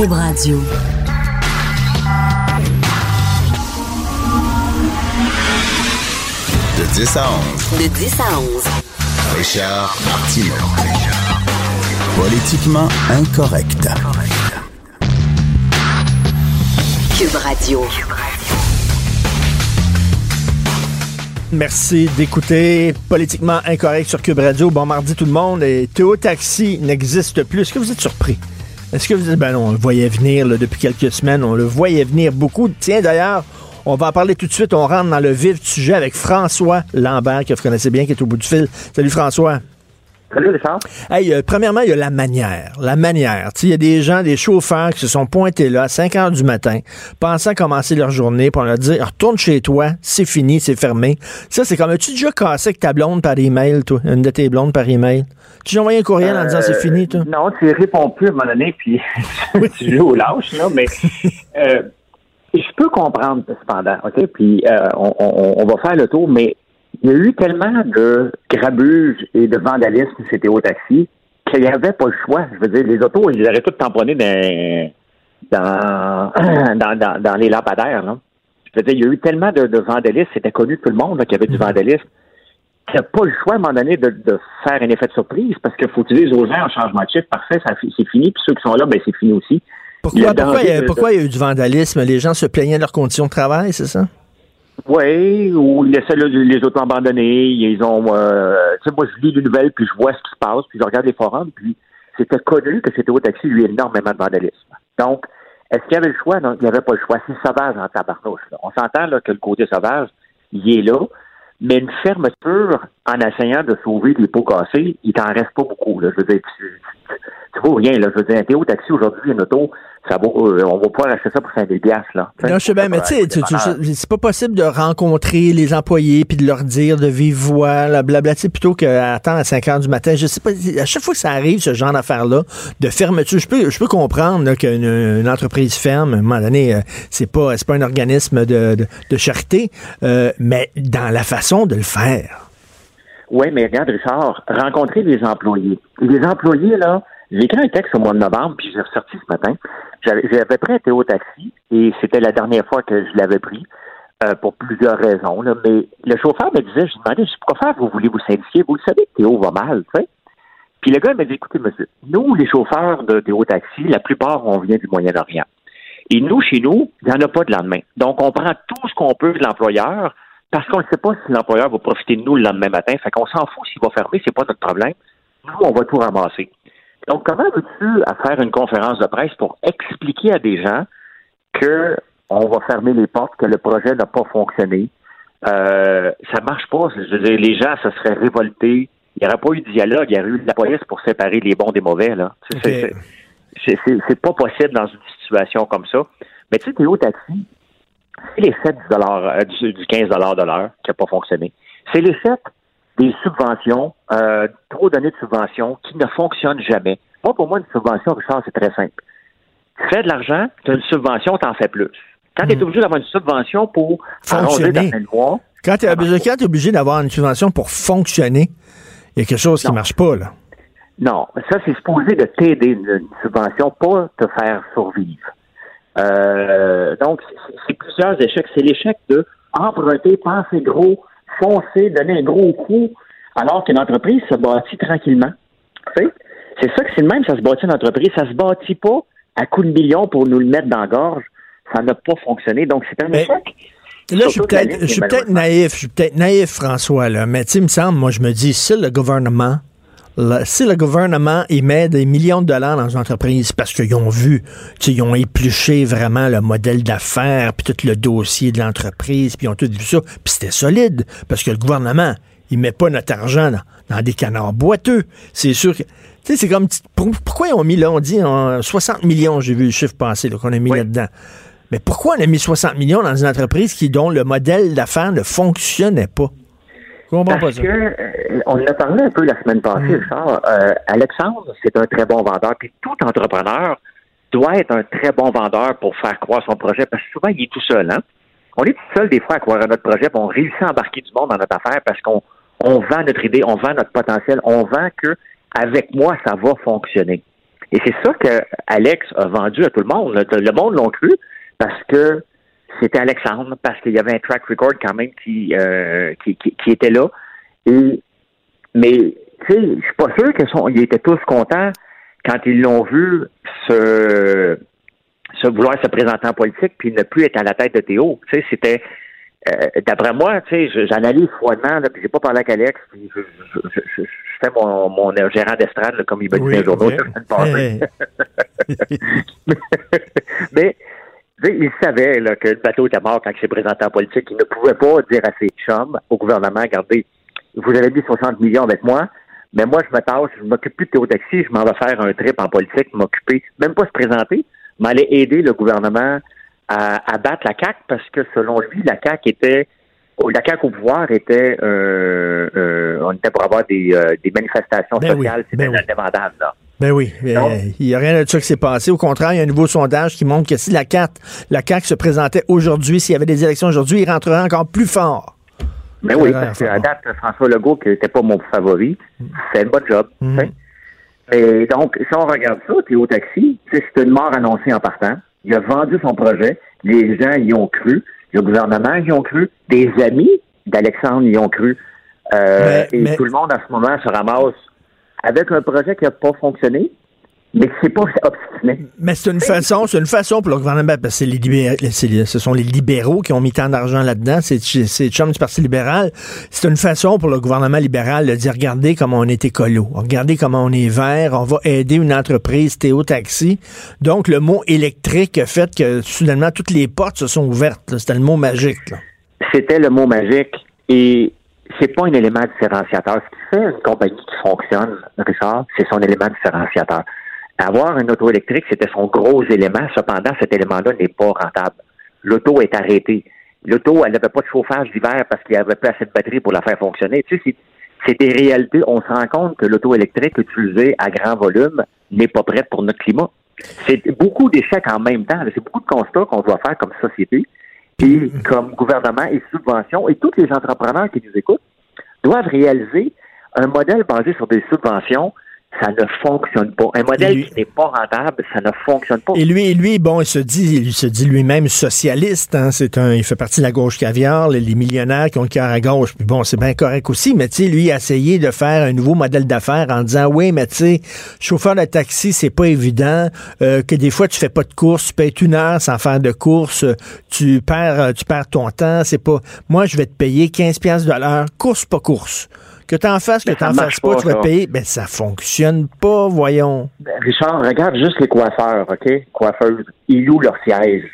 Cube Radio. De 10 à 11. De 10 à 11. Richard Martineau. Politiquement incorrect. Cube Radio. Merci d'écouter Politiquement Incorrect sur Cube Radio. Bon mardi tout le monde. Et Théo Taxi n'existe plus. Est-ce que vous êtes surpris? Est-ce que vous êtes... Ben non, on le voyait venir là, depuis quelques semaines. On le voyait venir beaucoup. Tiens, d'ailleurs, on va en parler tout de suite. On rentre dans le vif du sujet avec François Lambert, que vous connaissez bien, qui est au bout du fil. Salut François. Salut Richard. Hey, euh, premièrement, il y a la manière. La manière. Il y a des gens, des chauffeurs qui se sont pointés là à 5 heures du matin, pensant commencer leur journée, pour leur dire retourne chez toi, c'est fini, c'est fermé. Ça, c'est comme as-tu déjà cassé avec ta blonde par email, toi, une de tes blondes par email? Tu as envoyé un courriel en disant c'est Euh, fini, toi? Non, tu réponds plus à un moment donné, puis tu joues au lâche, là, mais euh, je peux comprendre cependant, OK? Puis euh, on, on, on va faire le tour, mais il y a eu tellement de grabuge et de vandalisme chez Théo Taxi qu'il n'y avait pas le choix. Je veux dire, les autos, ils auraient tout tamponnés dans, dans, dans, dans, dans les lampadaires, là. Je veux dire, il y a eu tellement de, de vandalisme, c'était connu de tout le monde qu'il y avait du vandalisme. Tu n'as pas le choix à un moment donné de, de faire un effet de surprise parce qu'il faut que tu dises aux gens en changement de chiffre, parfait, c'est fini, puis ceux qui sont là, ben c'est fini aussi. Pourquoi, il y a, danger de- pourquoi il y a eu du vandalisme? Les gens se plaignaient de leurs conditions de travail, c'est ça? Oui, ou ils laissaient le- les autos abandonnés, ils ont euh, tu sais, moi je lis les nouvelles, puis je vois ce qui se passe, puis je regarde les forums, puis c'était connu que c'était au taxi, lui, énormément de vandalisme. Donc, est-ce qu'il y avait le choix? Non, il n'y avait pas le choix. C'est sauvage en tabarnouche. là. On s'entend là, que le côté sauvage, il est là, mais une fermeture en essayant de sauver des pots cassés, il t'en reste pas beaucoup. Là. Je veux dire, tu, tu, tu vaux rien. Là. Je veux dire, un Théo Taxi aujourd'hui, une auto, ça vaut, euh, on va pouvoir acheter ça pour 5 000 piastres, là. Non, je sais bien, mais tu sais, c'est pas possible de rencontrer les employés puis de leur dire de vive voix, blabla, plutôt qu'attendre à 5 heures du matin. Je sais pas, à chaque fois que ça arrive, ce genre d'affaire-là, de fermeture, je peux, je peux comprendre qu'une une entreprise ferme, à un moment donné, euh, c'est pas, pas un organisme de, de, de charité, euh, mais dans la façon de le faire. Oui, mais regarde, Richard, rencontrer les employés. Les employés, là, j'ai écrit un texte au mois de novembre, puis j'ai ressorti ce matin. J'avais pris un Théo Taxi, et c'était la dernière fois que je l'avais pris, euh, pour plusieurs raisons. Là. Mais le chauffeur me disait, je lui demandais, pourquoi faire vous voulez vous syndiquer? Vous le savez que Théo va mal, tu sais. Puis le gars m'a dit, écoutez, monsieur, nous, les chauffeurs de Théo Taxi, la plupart, on vient du Moyen-Orient. Et nous, chez nous, il n'y en a pas de lendemain. Donc, on prend tout ce qu'on peut de l'employeur parce qu'on ne sait pas si l'employeur va profiter de nous le lendemain matin. Fait qu'on s'en fout s'il va fermer, c'est pas notre problème. Nous, on va tout ramasser. Donc, comment veux-tu à faire une conférence de presse pour expliquer à des gens que on va fermer les portes, que le projet n'a pas fonctionné? Euh, ça marche pas. Je veux dire, les gens se seraient révoltés. Il n'y aurait pas eu de dialogue. Il y aurait eu de la police pour séparer les bons des mauvais. Là. C'est, Ok. c'est- c'est, c'est- c'est pas possible dans une situation comme ça. Mais tu sais, Théo Taxi, c'est l'effet du, dollar, euh, du, du 15 de l'heure qui n'a pas fonctionné. C'est l'effet des subventions, euh, trop données de subventions qui ne fonctionnent jamais. Moi, pour moi, une subvention, Richard, c'est très simple. Tu fais de l'argent, tu as une subvention, tu en fais plus. Quand tu es obligé d'avoir une subvention pour Fonctionner. ta mois, Quand tu es obligé d'avoir une subvention pour fonctionner, il y a quelque chose qui Non. marche pas, là. Non, ça, c'est supposé de t'aider une, une subvention, pas te faire survivre. Euh, donc, c'est- plusieurs échecs. C'est l'échec de emprunter, penser gros, foncer, donner un gros coup, alors qu'une entreprise se bâtit tranquillement. C'est ça que c'est le même, ça se bâtit une entreprise. Ça se bâtit pas à coups de millions pour nous le mettre dans la gorge. Ça n'a pas fonctionné. Donc, c'est un échec. Là, je suis peut-être, naïf, je suis peut-être naïf, François, là, mais tu sais, il me semble, moi, je me dis, si le gouvernement, si le gouvernement, il met des millions de dollars dans une entreprise parce qu'ils ont vu, tu sais, ils ont épluché vraiment le modèle d'affaires, puis tout le dossier de l'entreprise, puis ils ont tout vu ça, puis c'était solide, parce que le gouvernement, il met pas notre argent dans, dans des canards boiteux. C'est sûr que, tu sais, c'est comme, pour- pourquoi ils ont mis là, on dit, en 60 millions, j'ai vu le chiffre passer, qu'on a mis Oui. là-dedans. Mais pourquoi on a mis 60 millions dans une entreprise qui, dont le modèle d'affaires ne fonctionnait pas? Je comprends pas Parce ça. que euh, on en a parlé un peu la semaine passée, Mm. Richard. Euh, Alexandre, c'est un très bon vendeur. Puis tout entrepreneur doit être un très bon vendeur pour faire croire son projet, parce que souvent, il est tout seul. Hein? On est tout seul des fois à croire à notre projet, puis on réussit à embarquer du monde dans notre affaire parce qu'on on vend notre idée, on vend notre potentiel, on vend que avec moi, ça va fonctionner. Et c'est ça que Alex a vendu à tout le monde. Le monde l'ont cru parce que c'était Alexandre, parce qu'il y avait un track record quand même qui, euh, qui, qui, était là. Et, mais, tu sais, je suis pas sûr qu'ils étaient tous contents quand ils l'ont vu se, se vouloir se présenter en politique puis ne plus être à la tête de Théo. Tu sais, c'était euh, d'après moi, tu sais, j'analyse froidement, là, puis j'ai pas parlé avec Alex, puis je, je, je, fais mon, mon gérant d'estrade, comme il va dire journaux, mais, il savait là, que le bateau était mort quand il s'est présenté en politique. Il ne pouvait pas dire à ses chums, au gouvernement, regardez, vous avez mis 60 millions avec moi, mais moi, je me tâche, je m'occupe plus de Théo Taxi, je m'en vais faire un trip en politique, m'occuper, même pas se présenter, mais aller aider le gouvernement à, battre la CAQ parce que selon lui, la CAQ était la CAQ au pouvoir était euh, euh, on était pour avoir des, euh, des manifestations ben sociales, c'était ben indémendable, là. Ben oui, il n'y a rien de ça qui s'est passé. Au contraire, il y a un nouveau sondage qui montre que si la CAQ, la CAQ se présentait aujourd'hui, s'il y avait des élections aujourd'hui, il rentrerait encore plus fort. Ben oui, parce qu'à date, François Legault, qui n'était pas mon favori, c'est un bon job. Mm. Et donc, si on regarde ça, au Taxi, c'est une mort annoncée en partant. Il a vendu son projet. Les gens y ont cru. Le gouvernement y ont cru. Des amis d'Alexandre y ont cru. Euh, et tout le monde, à ce moment, se ramasse avec un projet qui n'a pas fonctionné, mais c'est pas obstiné. Mais c'est une façon, c'est une façon pour le gouvernement, parce que les ce sont les libéraux qui ont mis tant d'argent là-dedans, c'est chum du Parti libéral. C'est une façon pour le gouvernement libéral de dire, regardez comment on est écolo, regardez comment on est vert, on va aider une entreprise Théo Taxi. Donc, le mot électrique a fait que soudainement toutes les portes se sont ouvertes. C'était le mot magique. C'était le mot magique. Et c'est pas un élément différenciateur. Ce qui fait une compagnie qui fonctionne, Richard, c'est son élément différenciateur. Avoir une auto électrique, c'était son gros élément. Cependant, cet élément-là n'est pas rentable. L'auto est arrêtée. L'auto, elle n'avait pas de chauffage d'hiver parce qu'il n'y avait pas assez de batterie pour la faire fonctionner. Tu sais, c'est des réalités. On se rend compte que l'auto électrique utilisée à grand volume n'est pas prête pour notre climat. C'est beaucoup d'échecs en même temps. C'est beaucoup de constats qu'on doit faire comme société et comme gouvernement et subventions. Et tous les entrepreneurs qui nous écoutent doivent réaliser un modèle basé sur des subventions ça ne fonctionne pas. Un modèle qui n'est pas rentable, ça ne fonctionne pas. Et lui, lui, bon, il se dit, il se dit lui-même socialiste. Hein, c'est un, il fait partie de la gauche caviar, les, millionnaires qui ont le cœur à gauche. Puis bon, c'est bien correct aussi. Mais tu sais, lui, il a essayé de faire un nouveau modèle d'affaires en disant, oui, mais tu sais, chauffeur de taxi, c'est pas évident. Euh, que des fois, tu fais pas de course, tu payes une heure sans faire de course, tu perds, tu perds ton temps. C'est pas, moi, je vais te payer 15 pièces de l'heure, course pas course. Que t'en fasses, que t'en fasses pas, tu vas payer. Ben, ça fonctionne pas, voyons. Ben, Richard, regarde juste les coiffeurs, OK? Coiffeuses. Ils louent leur siège.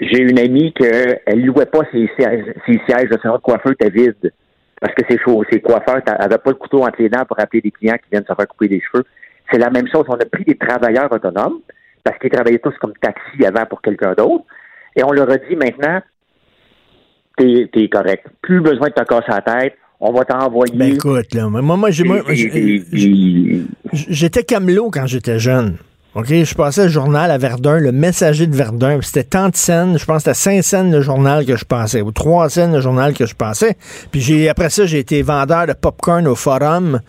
J'ai une amie qu'elle louait pas ses sièges, ses sièges de son coiffeur était vide. Parce que ses, ses coiffeurs n'avaient pas le couteau entre les dents pour appeler des clients qui viennent se faire couper les cheveux. C'est la même chose. On a pris des travailleurs autonomes parce qu'ils travaillaient tous comme taxi avant pour quelqu'un d'autre. Et on leur a dit maintenant, t'es es correct. Plus besoin de te casser la tête on va t'envoyer. Ben écoute, là, moi, moi, j'étais camelot quand j'étais jeune. OK, je passais le journal à Verdun, le messager de Verdun. C'était tant de scènes, je pense que c'était cinq scènes le journal que je passais, ou trois scènes le journal que je passais. Puis j'ai après ça, j'ai été vendeur de popcorn au forum.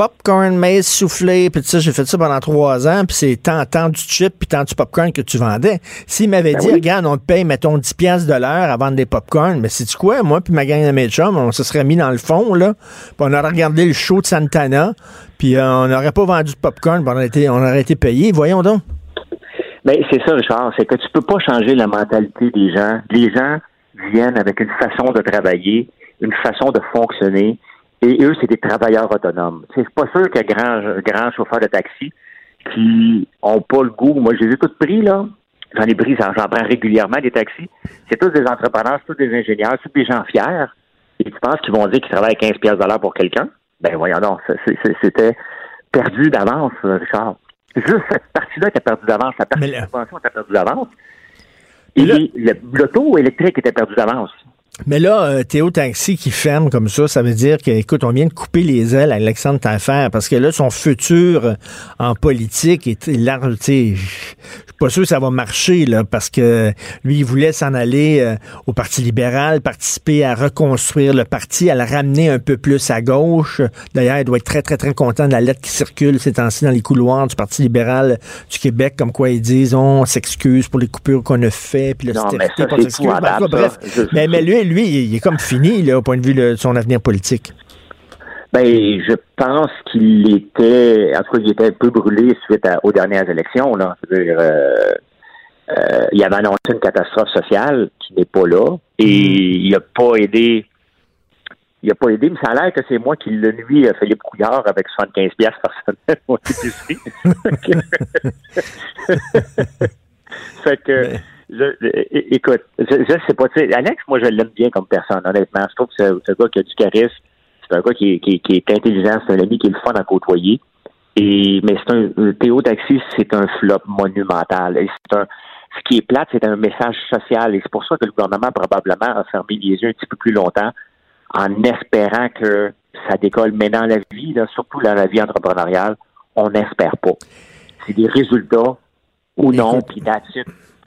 Popcorn, maïs soufflé, puis ça, j'ai fait ça pendant trois ans, puis c'est tant, tant du chip, puis tant du popcorn que tu vendais. S'il m'avait ben dit, regarde, on te paye, mettons, 10 piastres de l'heure à vendre des popcorn, mais c'est quoi, moi puis ma gang de mes chums, on se serait mis dans le fond, là, puis on aurait regardé le show de Santana, puis euh, on n'aurait pas vendu de popcorn, on aurait été, on aurait été payé. Voyons donc. Mais ben, c'est ça, Richard, c'est que tu peux pas changer la mentalité des gens. Les gens viennent avec une façon de travailler, une façon de fonctionner, et eux, c'est des travailleurs autonomes. C'est pas sûr que grand, grand chauffeurs de taxi qui ont pas le goût. Moi, je les ai tous pris, là. J'en ai pris, j'en prends régulièrement des taxis. C'est tous des entrepreneurs, tous des ingénieurs, tous des gens fiers. Et tu penses qu'ils vont dire qu'ils travaillent à 15 pièces pour quelqu'un? Ben voyons donc, c'était perdu d'avance, Richard. Juste cette partie-là était perdue d'avance. La partie de la subvention était perdue d'avance. Et l'auto électrique était perdue d'avance. Mais là, euh, Théo Taxi qui ferme comme ça, ça veut dire que, écoute, on vient de couper les ailes à Alexandre Tafer parce que là, son futur euh, en politique est large. Je suis pas sûr que ça va marcher là, parce que lui, il voulait s'en aller euh, au Parti libéral, participer à reconstruire le parti, à le ramener un peu plus à gauche. D'ailleurs, il doit être très, très, très content de la lettre qui circule ces temps-ci dans les couloirs du Parti libéral du Québec, comme quoi ils disent on s'excuse pour les coupures qu'on a fait, puis l'austérité qu'on s'excuse. Ben, bref, ça. Mais, mais lui, lui, il est comme fini là, au point de vue de son avenir politique. Ben, je pense qu'il était, en tout cas, il était un peu brûlé suite à- aux dernières élections. Là. Dire, euh, euh, il avait annoncé une catastrophe sociale qui n'est pas là, et il n'a pas aidé. Il a pas aidé, mais ça a l'air que c'est moi qui le nuit à Philippe Couillard avec 75 pièces au épicerie. fait que, je- écoute, je, je sais pas, Alex, moi, je l'aime bien comme personne, honnêtement. Je trouve que c'est un gars qui a du charisme, c'est un gars qui est, qui, est- qui est intelligent, c'est un ami qui est le fun à côtoyer. Et, mais c'est un, Théo Taxi, c'est un flop monumental. Et c'est un, ce qui est plate, c'est un message social. Et c'est pour ça que le gouvernement, probablement, a fermé les yeux un petit peu plus longtemps en espérant que ça décolle. Mais dans la vie, là, surtout dans la vie entrepreneuriale, on n'espère pas. C'est des résultats ou non, puis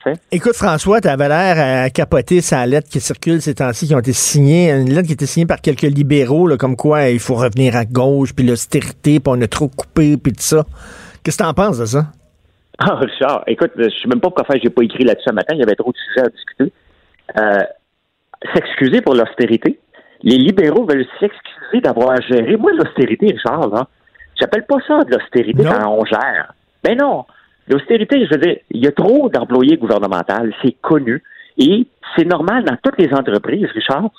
Tu? Écoute, François, tu avais l'air à capoter sa lettre qui circule ces temps-ci, qui ont été signée, une lettre qui a été signée par quelques libéraux, là, comme quoi il faut revenir à gauche, puis l'austérité, puis on a trop coupé, puis tout ça. Qu'est-ce que t'en penses de ça? Ah, Richard, écoute, je sais même pas pourquoi faire, j'ai pas écrit là-dessus ce matin, il y avait trop de sujets à discuter. Euh, s'excuser pour l'austérité. Les libéraux veulent s'excuser d'avoir géré. Moi, l'austérité, Richard, là, j'appelle pas ça de l'austérité quand on gère. Ben non. L'austérité, je veux dire, il y a trop d'employés gouvernementaux, c'est connu. Et c'est normal dans toutes les entreprises, Richard.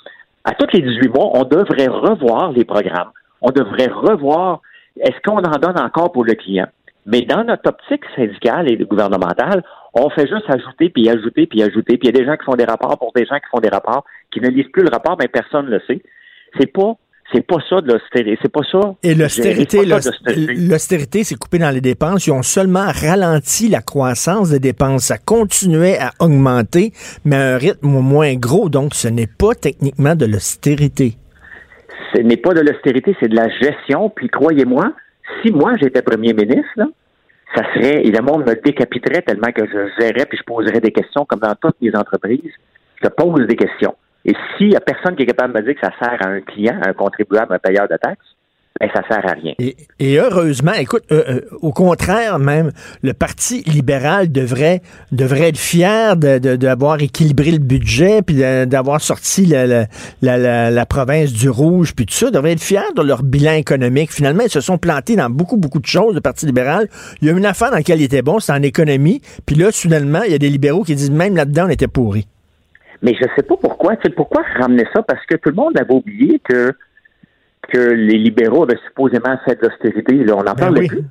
À tous les 18 mois, on devrait revoir les programmes. On devrait revoir est-ce qu'on en donne encore pour le client? Mais dans notre optique syndicale et gouvernementale, on fait juste ajouter, puis ajouter, puis ajouter. Puis il y a des gens qui font des rapports pour des gens qui font des rapports, qui ne lisent plus le rapport, mais personne ne le sait. C'est pas, c'est pas ça de l'austérité. C'est pas ça. Et l'austérité, l'austérité. l'austérité, c'est coupé dans les dépenses. Ils ont seulement ralenti la croissance des dépenses. Ça continuait à augmenter, mais à un rythme moins gros. Donc, ce n'est pas techniquement de l'austérité. ce n'est pas de l'austérité, c'est de la gestion. Puis croyez-moi, si moi j'étais premier ministre, là, ça serait, et le monde me décapiterait tellement que je gérerais puis je poserais des questions comme dans toutes les entreprises. Je pose des questions. Et s'il y a personne qui est capable de me dire que ça sert à un client, un contribuable, un payeur de taxes, ben ça sert à rien. Et, et heureusement, écoute, euh, euh, au contraire même, le Parti libéral devrait, devrait être fier de- de- d'avoir équilibré le budget, puis de- d'avoir sorti la, la, la, la- province du rouge, puis tout ça, devrait être fier de leur bilan économique. Finalement, ils se sont plantés dans beaucoup, beaucoup de choses, le Parti libéral. Il y a une affaire dans laquelle il était bon, c'est en économie, puis là, soudainement, il y a des libéraux qui disent même là-dedans, on était pourris. Mais je sais pas pourquoi. Tu sais, pourquoi ramener ça? Parce que tout le monde avait oublié que, que les libéraux avaient supposément fait de l'austérité. Là, on n'en Ben oui. plus.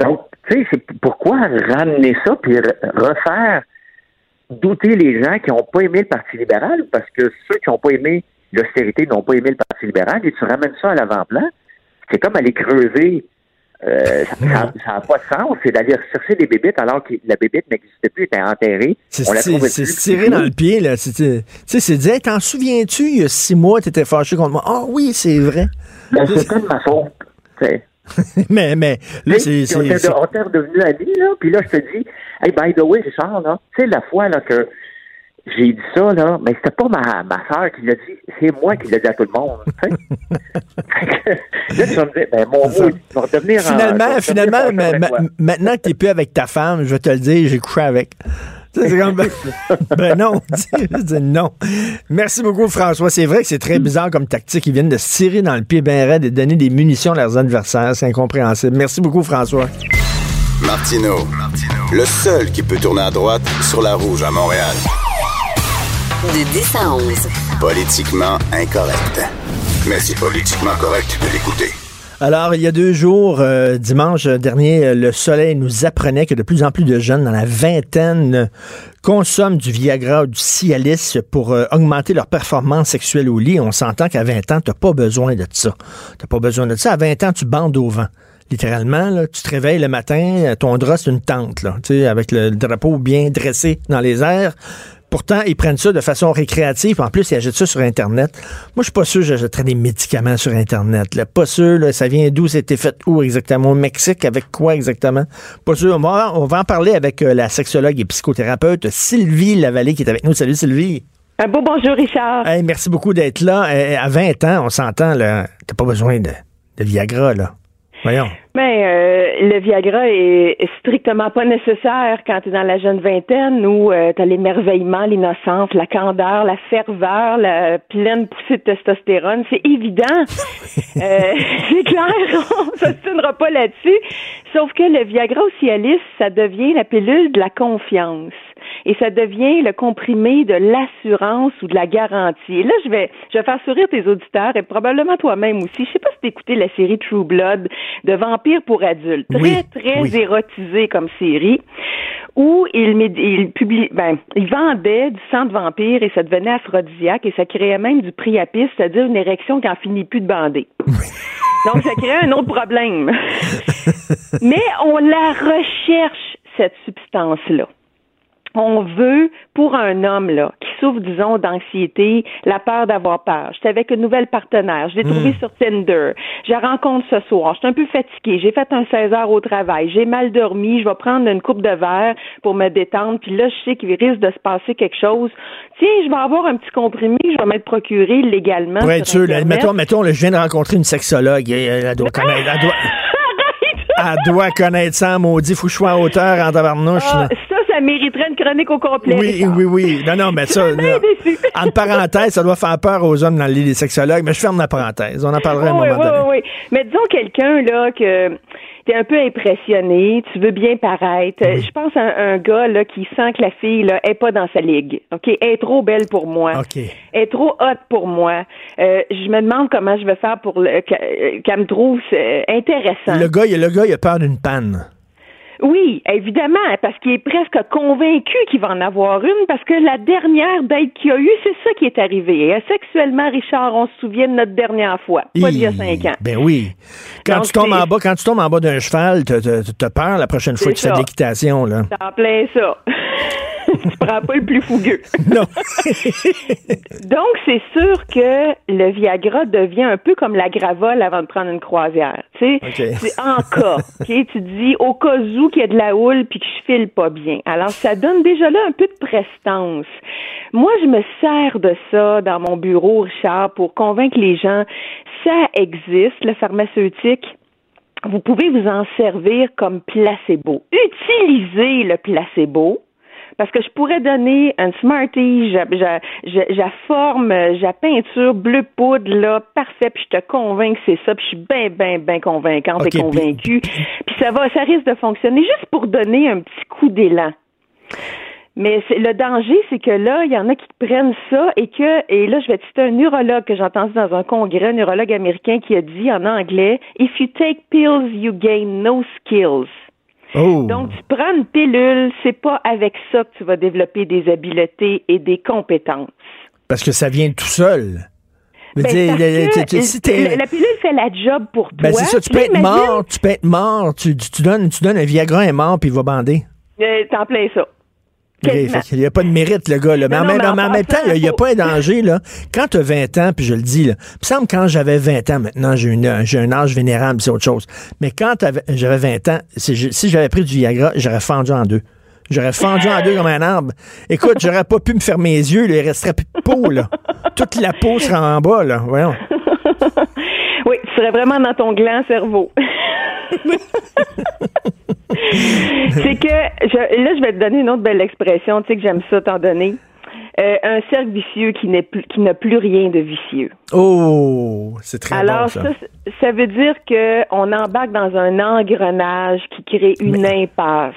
Donc, tu sais, c'est pourquoi ramener ça puis re- refaire douter les gens qui n'ont pas aimé le Parti libéral? Parce que ceux qui n'ont pas aimé l'austérité n'ont pas aimé le Parti libéral et tu ramènes ça à l'avant-plan. C'est comme aller creuser. Euh, ça n'a pas de sens. C'est d'aller chercher des bébites alors que la bébite n'existait plus, était enterrée. C'est se tirer dans le pied, là. C'est- c'est- Tu sais, c'est dire, Hey, t'en souviens-tu, il y a six mois, t'étais fâché contre moi? Ah oui, c'est vrai. Ben, c'est pas de ma faute. mais, mais, là, c'est- on t'est redevenu amis, là. Puis là, je te dis, hey, by the way, Richard, là, tu sais, la fois là, que j'ai dit ça, là, mais c'était pas ma, ma soeur qui l'a dit, c'est moi qui l'ai dit à tout le monde. là, tu vas me dire, ben, mon mot, tu vas redevenir Finalement, finalement, redevenir ma- ma- maintenant que t'es plus avec ta femme, je vais te le dire, j'ai couché avec. Tu sais, C'est comme, ben, ben non, je dis non. Merci beaucoup, François. C'est vrai que c'est très bizarre comme tactique. Ils viennent de se tirer dans le pied bien raide et de donner des munitions à leurs adversaires. C'est incompréhensible. Merci beaucoup, François. Martino, le seul qui peut tourner à droite sur la rouge à Montréal. De 10 à 11. Politiquement incorrect. Mais c'est politiquement correct de l'écouter. Alors, il y a deux jours, euh, dimanche dernier, euh, le soleil nous apprenait que de plus en plus de jeunes dans la vingtaine consomment du Viagra ou du Cialis pour euh, augmenter leur performance sexuelle au lit. On s'entend qu'à 20 ans, t'as pas besoin de ça. T'as pas besoin de ça. À 20 ans, tu bandes au vent. Littéralement, là, tu te réveilles le matin, ton drap, c'est une tente, là, tu sais, avec le drapeau bien dressé dans les airs. Pourtant, ils prennent ça de façon récréative. En plus, ils achètent ça sur Internet. Moi, je suis pas sûr que j'achèterais des médicaments sur Internet. Là. Pas sûr, là, ça vient d'où, c'était fait? Où exactement? Au Mexique, avec quoi exactement? Pas sûr. On va, on va en parler avec euh, la sexologue et psychothérapeute Sylvie Lavallée qui est avec nous. Salut Sylvie. Un beau bonjour, Richard. Hey, merci beaucoup d'être là. Euh, à 20 ans, on s'entend, là. T'as pas besoin de, de Viagra, là. Voyons. Mais euh, le Viagra est strictement pas nécessaire quand tu es dans la jeune vingtaine où euh, tu as l'émerveillement, l'innocence, la candeur, la ferveur, la pleine poussée de testostérone. C'est évident. euh, c'est clair, on s'obstinera pas là-dessus. Sauf que le Viagra au Cialis, ça devient la pilule de la confiance et ça devient le comprimé de l'assurance ou de la garantie. Et là, je vais, je vais faire sourire tes auditeurs et probablement toi-même aussi. Je sais pas si écouté la série True Blood de vampires pour adultes. Très, très érotisé comme série où il, il publie, ben, il vendait du sang de vampire et ça devenait aphrodisiaque et ça créait même du priapisme, c'est-à-dire une érection qui en finit plus de bander. Donc, ça crée un autre problème. Mais on la recherche, cette substance-là on veut, pour un homme là, qui souffre, disons, d'anxiété, la peur d'avoir peur. J'étais avec une nouvelle partenaire, je l'ai trouvé sur Tinder. Je rencontre ce soir, je suis un peu fatiguée, j'ai fait un 16 heures au travail, j'ai mal dormi, je vais prendre une coupe de verre pour me détendre, puis là, je sais qu'il risque de se passer quelque chose. Tiens, je vais avoir un petit comprimé, je vais m'être procuré légalement. Ouais, tu mettons, mettons, je viens de rencontrer une sexologue, elle doit connaître, elle doit... Elle doit connaître ça, maudit, faut que je sois à hauteur en tabarnouche. Ah, ça, mériterait une chronique au complet. Oui, oui, oui. Non, non, mais ça, en parenthèse, ça doit faire peur aux hommes dans le lit des sexologues, mais je ferme la parenthèse. On en parlera à un moment donné. Oui, oui, oui. Mais disons quelqu'un, là, que t'es un peu impressionné, tu veux bien paraître. Je pense à un, gars là qui sent que la fille là est pas dans sa ligue. Ok, elle est trop belle pour moi. Ok. Elle est trop hot pour moi. Euh, je me demande comment je vais faire pour qu'elle me trouve euh, intéressant. Le gars, le gars, il a peur d'une panne. Oui, évidemment, parce qu'il est presque convaincu qu'il va en avoir une, parce que la dernière date qu'il a eue, c'est ça qui est arrivé. sexuellement, Richard, on se souvient de notre dernière fois, pas d'il y a cinq ans. Ben oui. Quand tu tombes en bas, quand tu tombes en bas d'un cheval, t'as peur la prochaine fois que tu fais de l'équitation, là. T'es en plein ça. tu prends pas le plus fougueux. Non. Donc, c'est sûr que le Viagra devient un peu comme la gravole avant de prendre une croisière. Tu sais, c'est en cas. Tu dis au cas où qu'il y a de la houle puis que je file pas bien. Alors, ça donne déjà là un peu de prestance. Moi, je me sers de ça dans mon bureau, Richard, pour convaincre les gens. Ça existe, le pharmaceutique vous pouvez vous en servir comme placebo. Utilisez le placebo parce que je pourrais donner un Smartie, la forme, la peinture bleu poudre, là, parfait, puis je te convainc que c'est ça, puis je suis bien, bien, bien convaincante et convaincue. Puis ça va, ça risque de fonctionner juste pour donner un petit coup d'élan. Mais le danger, c'est que là, il y en a qui prennent ça et que, et là, je vais citer un neurologue que j'ai entendu dans un congrès, un neurologue américain qui a dit en anglais, If you take pills, you gain no skills. Oh. Donc, tu prends une pilule, c'est pas avec ça que tu vas développer des habiletés et des compétences. Parce que ça vient tout seul. Ben, la pilule fait la job pour ben, toi. c'est ça, tu peux être mort, tu peux être mort, tu, tu, donnes, tu donnes un Viagra, est mort, puis il va bander. Euh, T'en plein ça. Il n'y a pas de mérite, le gars. Là. Mais, en, même, temps, il n'y a, pas un danger. Là. Quand tu as 20 ans, puis je le dis, là, il me semble quand j'avais 20 ans, maintenant j'ai un âge vénérable, c'est autre chose. Mais quand j'avais 20 ans, si j'avais pris du Viagra, j'aurais fendu en deux. J'aurais fendu en deux comme un arbre. Écoute, j'aurais pas pu me fermer les yeux, il resterait plus de peau. Là. Toute la peau serait en bas. Là. Voyons. oui, tu serais vraiment dans ton gland cerveau. c'est que je, là, je vais te donner une autre belle expression, tu sais que j'aime ça t'en donner. Euh, un cercle vicieux qui n'est plus qui n'a plus rien de vicieux. Oh, c'est très Alors bon, ça. ça, ça veut dire que on embarque dans un engrenage qui crée une impasse.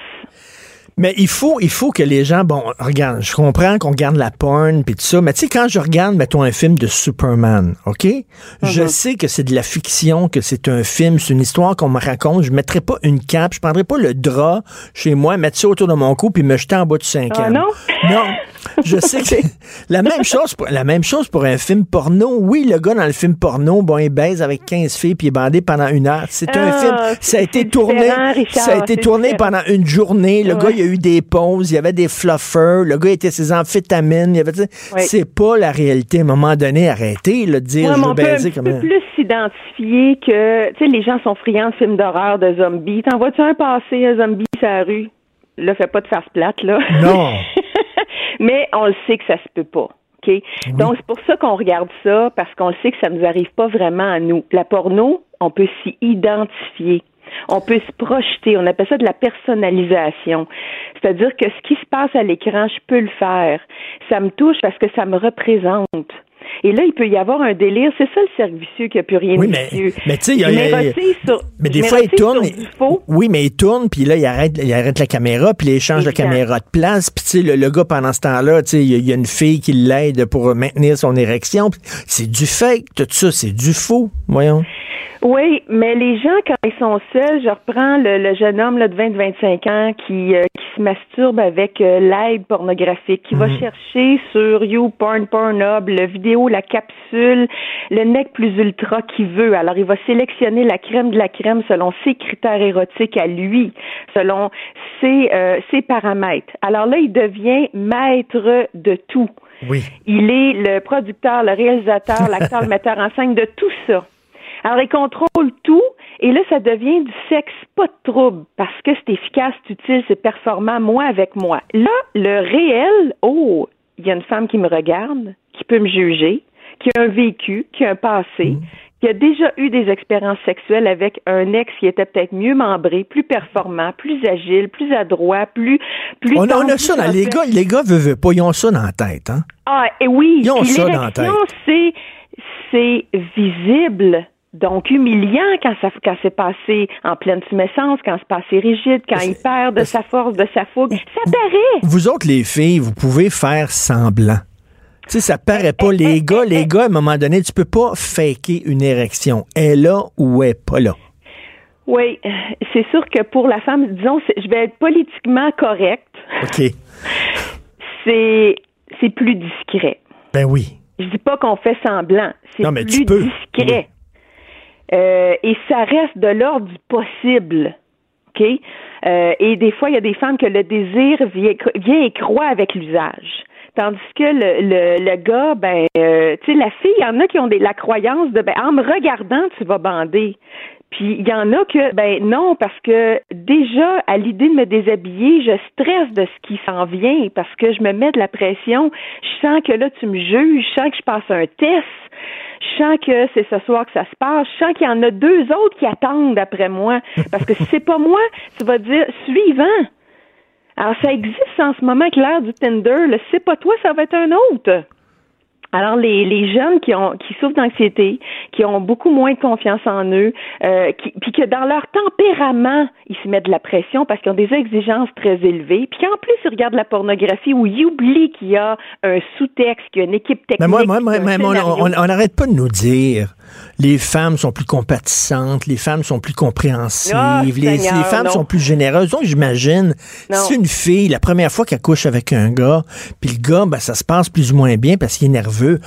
Mais il faut, il faut que les gens, bon, regarde, je comprends qu'on regarde la porn puis tout ça, mais tu sais, quand je regarde, mettons, un film de Superman, OK? Je Mhm. sais que c'est de la fiction, que c'est un film, c'est une histoire qu'on me raconte. Je mettrai pas une cape, je prendrai pas le drap chez moi, mettre ça autour de mon cou puis me jeter en bas du 5 Ah non? Non. Je sais que la même chose pour, la même chose pour un film porno. Oui, le gars dans le film porno, bon, il baise avec 15 filles puis il est bandé pendant une heure. C'est un Ah, film, ça a été tourné, différent, Richard, ça a été c'est tourné différent. pendant une journée. Le Ouais. gars, il a eu des pauses, il y avait des fluffers, le gars était ses amphétamines, il y avait, Ouais. c'est pas la réalité. À un moment donné, arrêtez, là, de dire, Ouais, je veux baiser comme un... plus s'identifier que, tu sais, les gens sont friands de films d'horreur, de zombies. T'en vois-tu un passer, un zombie sur la rue? Là, fais pas de face plate, là. Non. mais on le sait que ça se peut pas. OK? Donc, c'est pour ça qu'on regarde ça, parce qu'on sait que ça nous arrive pas vraiment à nous. La porno, on peut s'y identifier. On peut se projeter. On appelle ça de la personnalisation. C'est-à-dire que ce qui se passe à l'écran, je peux le faire. Ça me touche parce que ça me représente. Et là, il peut y avoir un délire. C'est ça le cercle vicieux qui n'a plus rien Oui, de mais, vicieux. mais tu sais, il y a- y a- sur- mais des fois, il tourne. Oui, mais il tourne, puis là, il arrête, il arrête la caméra, puis il échange la caméra de place. Puis, tu sais, le, le gars, pendant ce temps-là, tu sais, il y, a- y a une fille qui l'aide pour maintenir son érection. C'est du fake, tout ça, c'est du faux. Voyons. Oui, mais les gens, quand ils sont seuls, je reprends le, le jeune homme là, de 20-25 ans qui, euh, qui se masturbe avec euh, l'aide pornographique, qui va chercher sur YouPorn, Pornhub, le vidéo, la capsule, le nec plus ultra qu'il veut. Alors, il va sélectionner la crème de la crème selon ses critères érotiques à lui, selon ses, euh, ses paramètres. Alors là, il devient maître de tout. Oui. Il est le producteur, le réalisateur, l'acteur, le metteur en scène de tout ça. Alors, il contrôle tout, et là, ça devient du sexe, pas de trouble, parce que c'est efficace, c'est utile, c'est performant, moi avec moi. Là, le réel, oh, il y a une femme qui me regarde, qui peut me juger, qui a un vécu, qui a un passé, qui a déjà eu des expériences sexuelles avec un ex qui était peut-être mieux membré, plus performant, plus agile, plus adroit, plus... plus On, a- on a ça dans les gars, les gars veulent, veulent pas, ils ont ça dans la tête, hein? Ah, et oui. Ils ont ça dans la c'est, c'est visible. Donc, humiliant quand ça, quand c'est passé en pleine tumescence, quand c'est passé rigide, quand il perd de sa force, de sa fougue. Ça paraît. Vous autres, les filles, vous pouvez faire semblant. Tu sais, ça paraît pas. Les gars, les gars, à un moment donné, tu peux pas faker une érection. Elle est là ou elle est pas là. Oui, c'est sûr que pour la femme, disons, je vais être politiquement correcte. OK. C'est, c'est plus discret. Ben oui. Je dis pas qu'on fait semblant. C'est Non, mais tu plus peux. discret. Euh, et ça reste de l'ordre du possible. OK? Euh, et des fois, il y a des femmes que le désir vient, et croît avec l'usage. Tandis que le, le, gars, ben, euh, tu sais, la fille, il y en a qui ont la croyance de, ben, en me regardant, tu vas bander. Puis il y en a que, ben non, parce que déjà, à l'idée de me déshabiller, je stresse de ce qui s'en vient parce que je me mets de la pression. Je sens que là, tu me juges, je sens que je passe un test, je sens que c'est ce soir que ça se passe, je sens qu'il y en a deux autres qui attendent après moi. Parce que si c'est pas moi, tu vas dire suivant. Alors, ça existe en ce moment avec du Tinder. Le c'est pas toi, ça va être un autre. Alors, les, les jeunes qui ont qui souffrent d'anxiété, qui ont beaucoup moins de confiance en eux, euh, qui, puis que dans leur tempérament, ils se mettent de la pression parce qu'ils ont des exigences très élevées, puis qu'en plus, ils regardent la pornographie où ils oublient qu'il y a un sous-texte, qu'il y a une équipe technique. Mais moi, moi, moi, moi, on n'arrête pas de nous dire les femmes sont plus compatissantes, les femmes sont plus compréhensives, Ah, les, Seigneur, les femmes non. sont plus généreuses. Donc, j'imagine, si une fille, la première fois qu'elle couche avec un gars, puis le gars, ben, ça se passe plus ou moins bien parce qu'il est nerveux,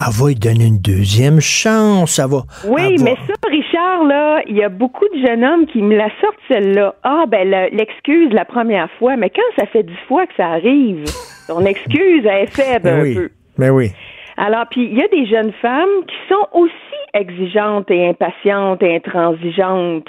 elle va lui donner une deuxième chance, ça va. Oui, va- mais ça, Richard, là, il y a beaucoup de jeunes hommes qui me la sortent celle-là. Ah, ben le- l'excuse la première fois, mais quand ça fait dix fois que ça arrive, ton excuse elle est faible Ben un oui, peu. ben oui. Alors, puis il y a des jeunes femmes qui sont aussi exigeantes et impatientes et intransigeantes.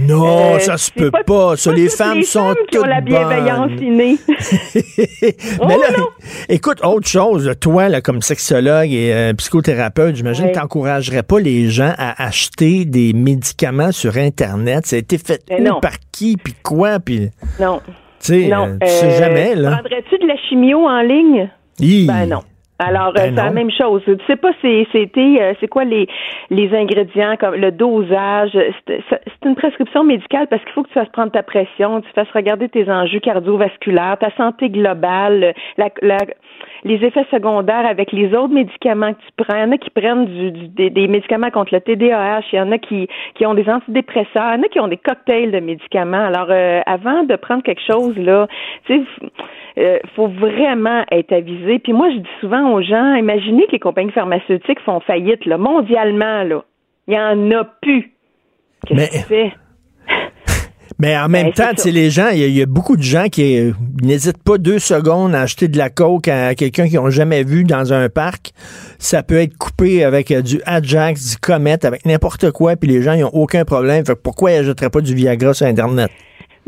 Non, Euh, ça se peut pas. pas- Ça, les toutes femmes les sont femmes qui ont toutes la bienveillance bonnes. innée. Mais Oh, là, non. écoute, autre chose, toi, là, comme sexologue et euh, psychothérapeute, j'imagine que tu n'encouragerais pas les gens à acheter des médicaments sur Internet. Ça a été fait Mais où, par qui, puis quoi, puis... non. Tu sais, Non. euh, tu sais Euh, jamais, là. Prendrais-tu de la chimio en ligne? Hi. Ben non. Alors, Ben euh, c'est la même chose. Tu sais pas c'est c'était euh, c'est quoi les les ingrédients comme le dosage? C'est c'est une prescription médicale parce qu'il faut que tu fasses prendre ta pression, tu fasses regarder tes enjeux cardiovasculaires, ta santé globale, la, la les effets secondaires avec les autres médicaments que tu prends. Il y en a qui prennent du, des, médicaments contre le TDAH, il y en a qui, qui ont des antidépresseurs, il y en a qui ont des cocktails de médicaments. Alors, euh, avant de prendre quelque chose, là, tu sais, euh, faut vraiment être avisé. Puis moi, je dis souvent aux gens, imaginez que les compagnies pharmaceutiques font faillite, là, mondialement, là. Il y en a plus. Qu'est-ce que tu fais? Mais en même ben, temps, les gens, il y, a beaucoup de gens qui euh, n'hésitent pas deux secondes à acheter de la coke à quelqu'un qu'ils n'ont jamais vu dans un parc. Ça peut être coupé avec euh, du Ajax, du Comet, avec n'importe quoi, puis les gens, ils n'ont aucun problème. Fait pourquoi ils n'ajouteraient pas du Viagra sur Internet?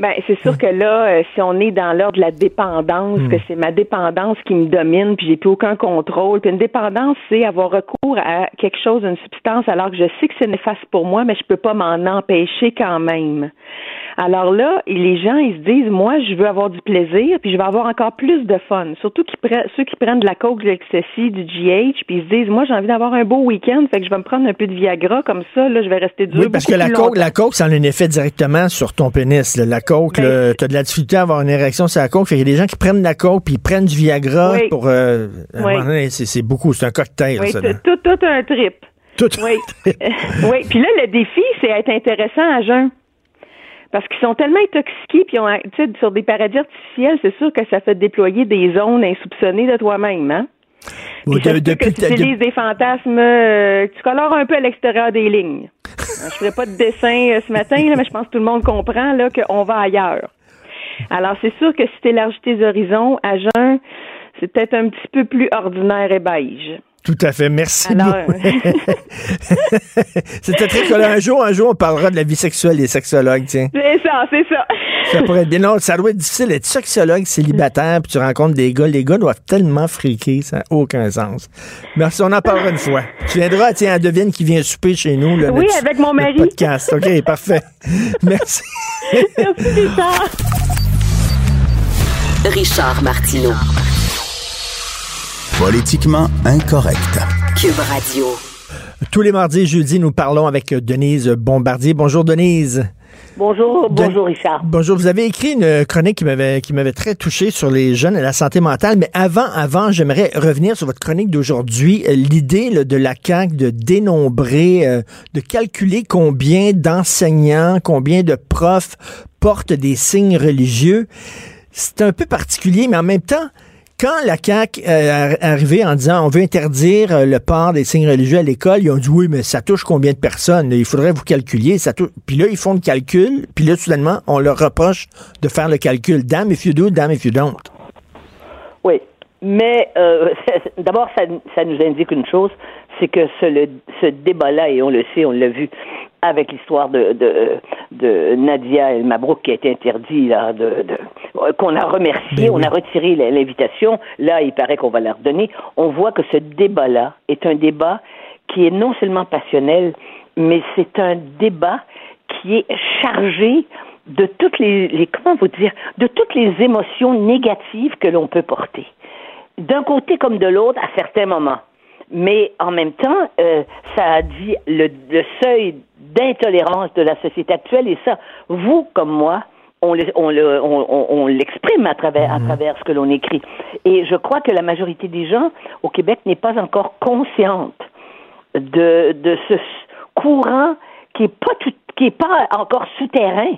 Ben, c'est sûr que là, euh, si on est dans l'ordre de la dépendance, que hmm. c'est ma dépendance qui me domine, puis j'ai plus aucun contrôle. Puis une dépendance, c'est avoir recours à quelque chose, une substance, alors que je sais que c'est néfaste pour moi, mais je peux pas m'en empêcher quand même. Alors là, les gens, ils se disent, moi, je veux avoir du plaisir, puis je veux avoir encore plus de fun. Surtout qui ceux qui prennent de la coke, de l'ecstasy, du GH, puis ils se disent, moi, j'ai envie d'avoir un beau week-end, fait que je vais me prendre un peu de Viagra, comme ça, là, je vais rester dur. Oui, parce que la coke, la coke, ça a un effet directement sur ton pénis. La coke, ben, tu as de la difficulté à avoir une érection sur la coke. Fait qu'il y a des gens qui prennent de la coke, puis ils prennent du Viagra pour... Euh, c'est beaucoup, c'est un cocktail. Oui, tout, tout un trip. Tout oui. oui. Puis là, le défi, c'est être intéressant à jeun. Parce qu'ils sont tellement intoxiqués, puis ont, sur des paradis artificiels, c'est sûr que ça fait déployer des zones insoupçonnées de toi-même, hein? Que tu utilises des fantasmes, euh, tu colores un peu à l'extérieur des lignes. je ferai pas de dessin euh, ce matin, mais je pense que tout le monde comprend là qu'on va ailleurs. Alors, c'est sûr que si tu élargis tes horizons, à jeun, c'est peut-être un petit peu plus ordinaire et beige. Tout à fait. Merci C'était très cool. Un jour, un jour, on parlera de la vie sexuelle des sexologues, tiens. C'est ça, c'est ça. Ça pourrait être bien. Non, ça doit être difficile d'être sexologue célibataire, puis tu rencontres des gars. Les gars doivent tellement friquer, ça n'a aucun sens. Merci, on en parlera une fois. Tu viendras, tiens, à Devine qui vient souper chez nous. Là, oui, avec mon mari. podcast. OK, parfait. Merci. Merci, Richard. Richard Martineau. Politiquement incorrect. Cube Radio. Tous les mardis et jeudis, nous parlons avec Denise Bombardier. Bonjour Denise. Bonjour, bonjour Richard. Bonjour, vous avez écrit une chronique qui m'avait qui m'avait très touché sur les jeunes et la santé mentale, mais avant avant, j'aimerais revenir sur votre chronique d'aujourd'hui, l'idée de la CAQ de dénombrer euh, de calculer combien d'enseignants, combien de profs portent des signes religieux. C'est un peu particulier, mais en même temps, quand la CAQ euh, est arrivée en disant on veut interdire euh, le port des signes religieux à l'école, ils ont dit oui, mais ça touche combien de personnes? Il faudrait vous calculer. Puis là, ils font le calcul, puis là, soudainement, on leur reproche de faire le calcul. Damn if you do, damn if you don't. Oui. Mais euh, d'abord, ça, ça, nous indique une chose, c'est que ce, ce débat-là, et on le sait, on l'a vu, avec l'histoire de, de, de, Nadia El Mabrouk qui a été interdit, là, de, de qu'on a remercié, ben on a retiré l'invitation. Là, il paraît qu'on va la redonner. On voit que ce débat-là est un débat qui est non seulement passionnel, mais c'est un débat qui est chargé de toutes les, les comment vous dire, de toutes les émotions négatives que l'on peut porter. D'un côté comme de l'autre à certains moments mais en même temps, euh, ça a dit le, seuil d'intolérance de la société actuelle, et ça, vous comme moi, on, l'exprime à travers, à mhm. travers ce que l'on écrit. Et je crois que la majorité des gens au Québec n'est pas encore consciente de, de ce courant qui est pas qui est pas encore souterrain,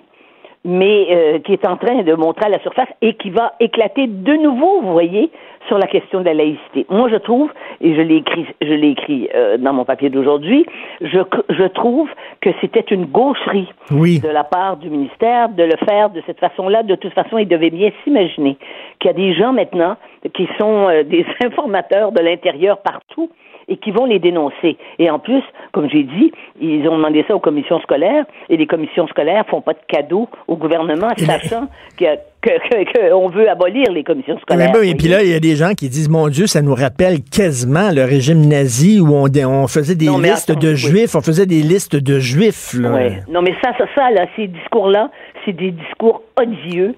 mais euh, qui est en train de montrer à la surface et qui va éclater de nouveau, vous voyez, sur la question de la laïcité. Moi, je trouve, et je l'ai écrit, je l'ai écrit euh, dans mon papier d'aujourd'hui, je, je trouve que c'était une gaucherie de la part du ministère de le faire de cette façon-là. De toute façon, il devait bien s'imaginer qu'il y a des gens maintenant qui sont euh, des informateurs de l'intérieur partout et qui vont les dénoncer. Et en plus, comme j'ai dit, ils ont demandé ça aux commissions scolaires et les commissions scolaires font pas de cadeaux au gouvernement, sachant qu'on veut abolir les commissions scolaires. et puis là, il y a des gens qui disent, mon Dieu, ça nous rappelle quasiment le régime nazi où on, on faisait des listes de juifs, on faisait des listes de juifs. Non, mais ça, ça, ça là, ces discours-là, c'est des discours odieux.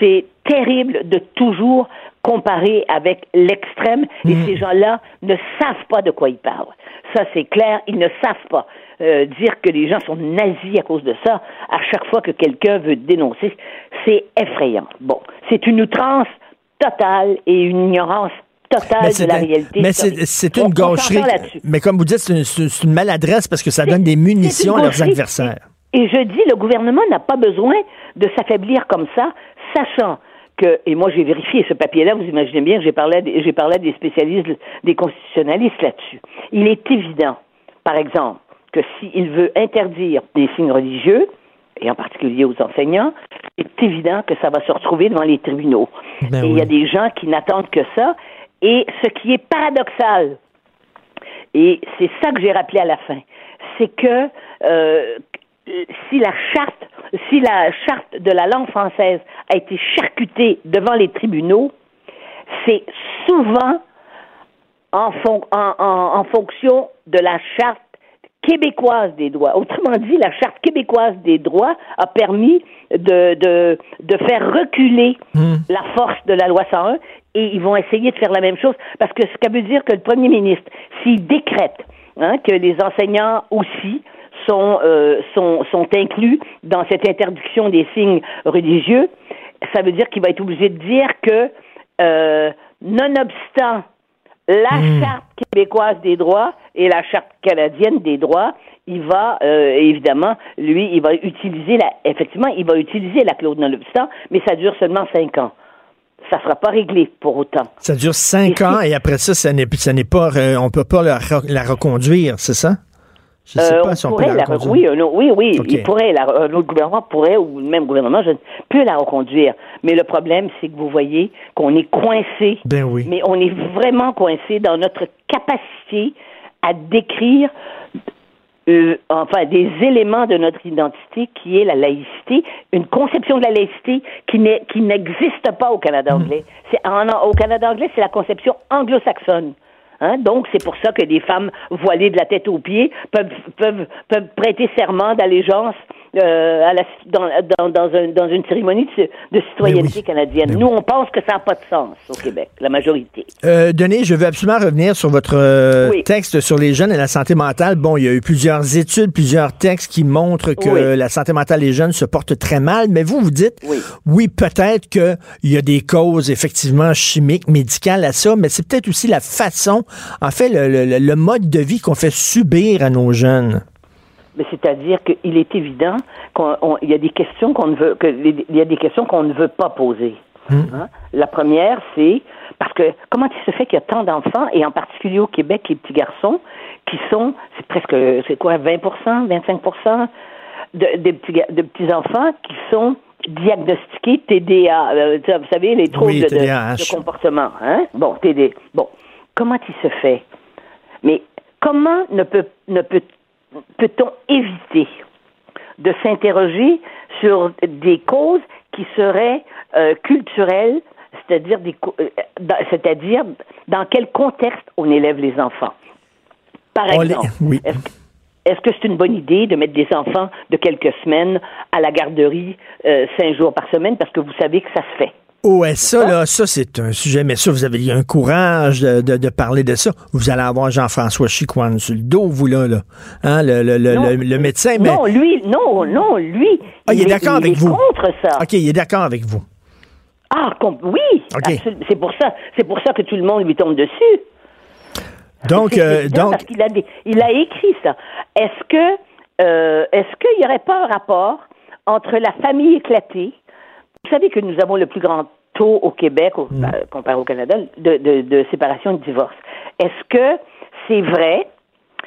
C'est terrible de toujours comparer avec l'extrême et mm. ces gens-là ne savent pas de quoi ils parlent. Ça, c'est clair, ils ne savent pas. Euh, dire que les gens sont nazis à cause de ça, à chaque fois que quelqu'un veut dénoncer, c'est effrayant. Bon, c'est une outrance totale et une ignorance totale de la réalité. Mais c'est une gaucherie. Mais comme vous dites, c'est une, une, maladresse parce que ça donne des munitions à leurs adversaires. Et je dis, le gouvernement n'a pas besoin de s'affaiblir comme ça, sachant que, et moi j'ai vérifié ce papier-là, vous imaginez bien, j'ai parlé, j'ai parlé des spécialistes, des constitutionnalistes là-dessus. Il est évident, par exemple, que s'il veut interdire des signes religieux, et en particulier aux enseignants, c'est évident que ça va se retrouver devant les tribunaux. Ben et il y a des gens qui n'attendent que ça. Et ce qui est paradoxal, et c'est ça que j'ai rappelé à la fin, c'est que euh, si la charte, si la charte de la langue française a été charcutée devant les tribunaux, c'est souvent en, en, fonction de la charte québécoise des droits. Autrement dit, la charte québécoise des droits a permis de, de, de faire reculer hmm. la force de la loi 101 et ils vont essayer de faire la même chose parce que ça veut dire que le premier ministre, s'il décrète hein, que les enseignants aussi sont, euh, sont, sont inclus dans cette interdiction des signes religieux, ça veut dire qu'il va être obligé de dire que, euh, nonobstant la hmm. charte québécoise des droits et la charte canadienne des droits, il va euh, évidemment, lui, il va utiliser la, effectivement, il va utiliser la clause nonobstant, mais ça dure seulement cinq ans ça ne sera pas réglé pour autant. Ça dure cinq ans et après ça, ça n'est, ça n'est pas, euh, on peut pas la, la reconduire, c'est ça? Je sais euh, pas si on peut la, reconduire. Oui, oui, oui, il pourrait, la, un autre gouvernement pourrait, ou le même gouvernement, je peut la reconduire. Mais le problème, c'est que vous voyez qu'on est coincé. Ben oui. Mais on est vraiment coincé dans notre capacité à décrire euh, enfin des éléments de notre identité qui est la laïcité, une conception de la laïcité qui n'est qui n'existe pas au Canada hmm. anglais. C'est au Canada anglais, c'est la conception anglo-saxonne. Hein? Donc, c'est pour ça que des femmes voilées de la tête aux pieds peuvent, peuvent, peuvent prêter serment d'allégeance euh, à la, dans, dans, dans, un, dans, une cérémonie de, citoyenneté canadienne. Nous, on pense que ça n'a pas de sens au Québec, la majorité. Euh, Denis, je veux absolument revenir sur votre euh, texte sur les jeunes et la santé mentale. Bon, il y a eu plusieurs études, plusieurs textes qui montrent que la santé mentale des jeunes se porte très mal, mais vous, vous dites, oui, peut-être qu'il y a des causes effectivement chimiques, médicales à ça, mais c'est peut-être aussi la façon, en fait, le, le mode de vie qu'on fait subir à nos jeunes c'est-à-dire qu'il est évident qu'il y a des questions qu'on ne veut, que il y a des questions qu'on ne veut pas poser. Hmm. Hein? La première, c'est parce que comment il se fait qu'il y a tant d'enfants, et en particulier au Québec, les petits garçons, qui sont, c'est presque, c'est quoi, 20% 25 de, des petits, de petits enfants qui sont diagnostiqués TDA, euh, vous savez, les troubles de, de, comportement. Hein? Bon, TD. Bon, comment il se fait? Mais comment ne peut, ne peut peut-on éviter de s'interroger sur des causes qui seraient euh, culturelles, c'est-à-dire euh, c'est-à-dire dans quel contexte on élève les enfants? Par exemple, est-ce que c'est une bonne idée de mettre des enfants de quelques semaines à la garderie euh, cinq jours par semaine? Parce que vous savez que ça se fait? Oh, ouais, ça, là, ça, c'est un sujet, mais ça, vous avez un courage de, de, parler de ça. Vous allez avoir Jean-François Chicoine sur le dos, vous, là, là. Hein, le, le, le, médecin, mais... Non, lui, non, non, lui. Ah, il, est d'accord avec vous. contre ça. OK, il est d'accord avec vous. Ah, oui. C'est pour ça, c'est pour ça que tout le monde lui tombe dessus. Donc, euh, donc. Parce qu'il a, il a écrit ça. Est-ce que, euh, est-ce qu'il n'y aurait pas un rapport entre la famille éclatée? Vous savez que nous avons le plus grand taux au Québec, mm. euh, comparé au Canada, de, de, de séparation et de divorce. Est-ce que c'est vrai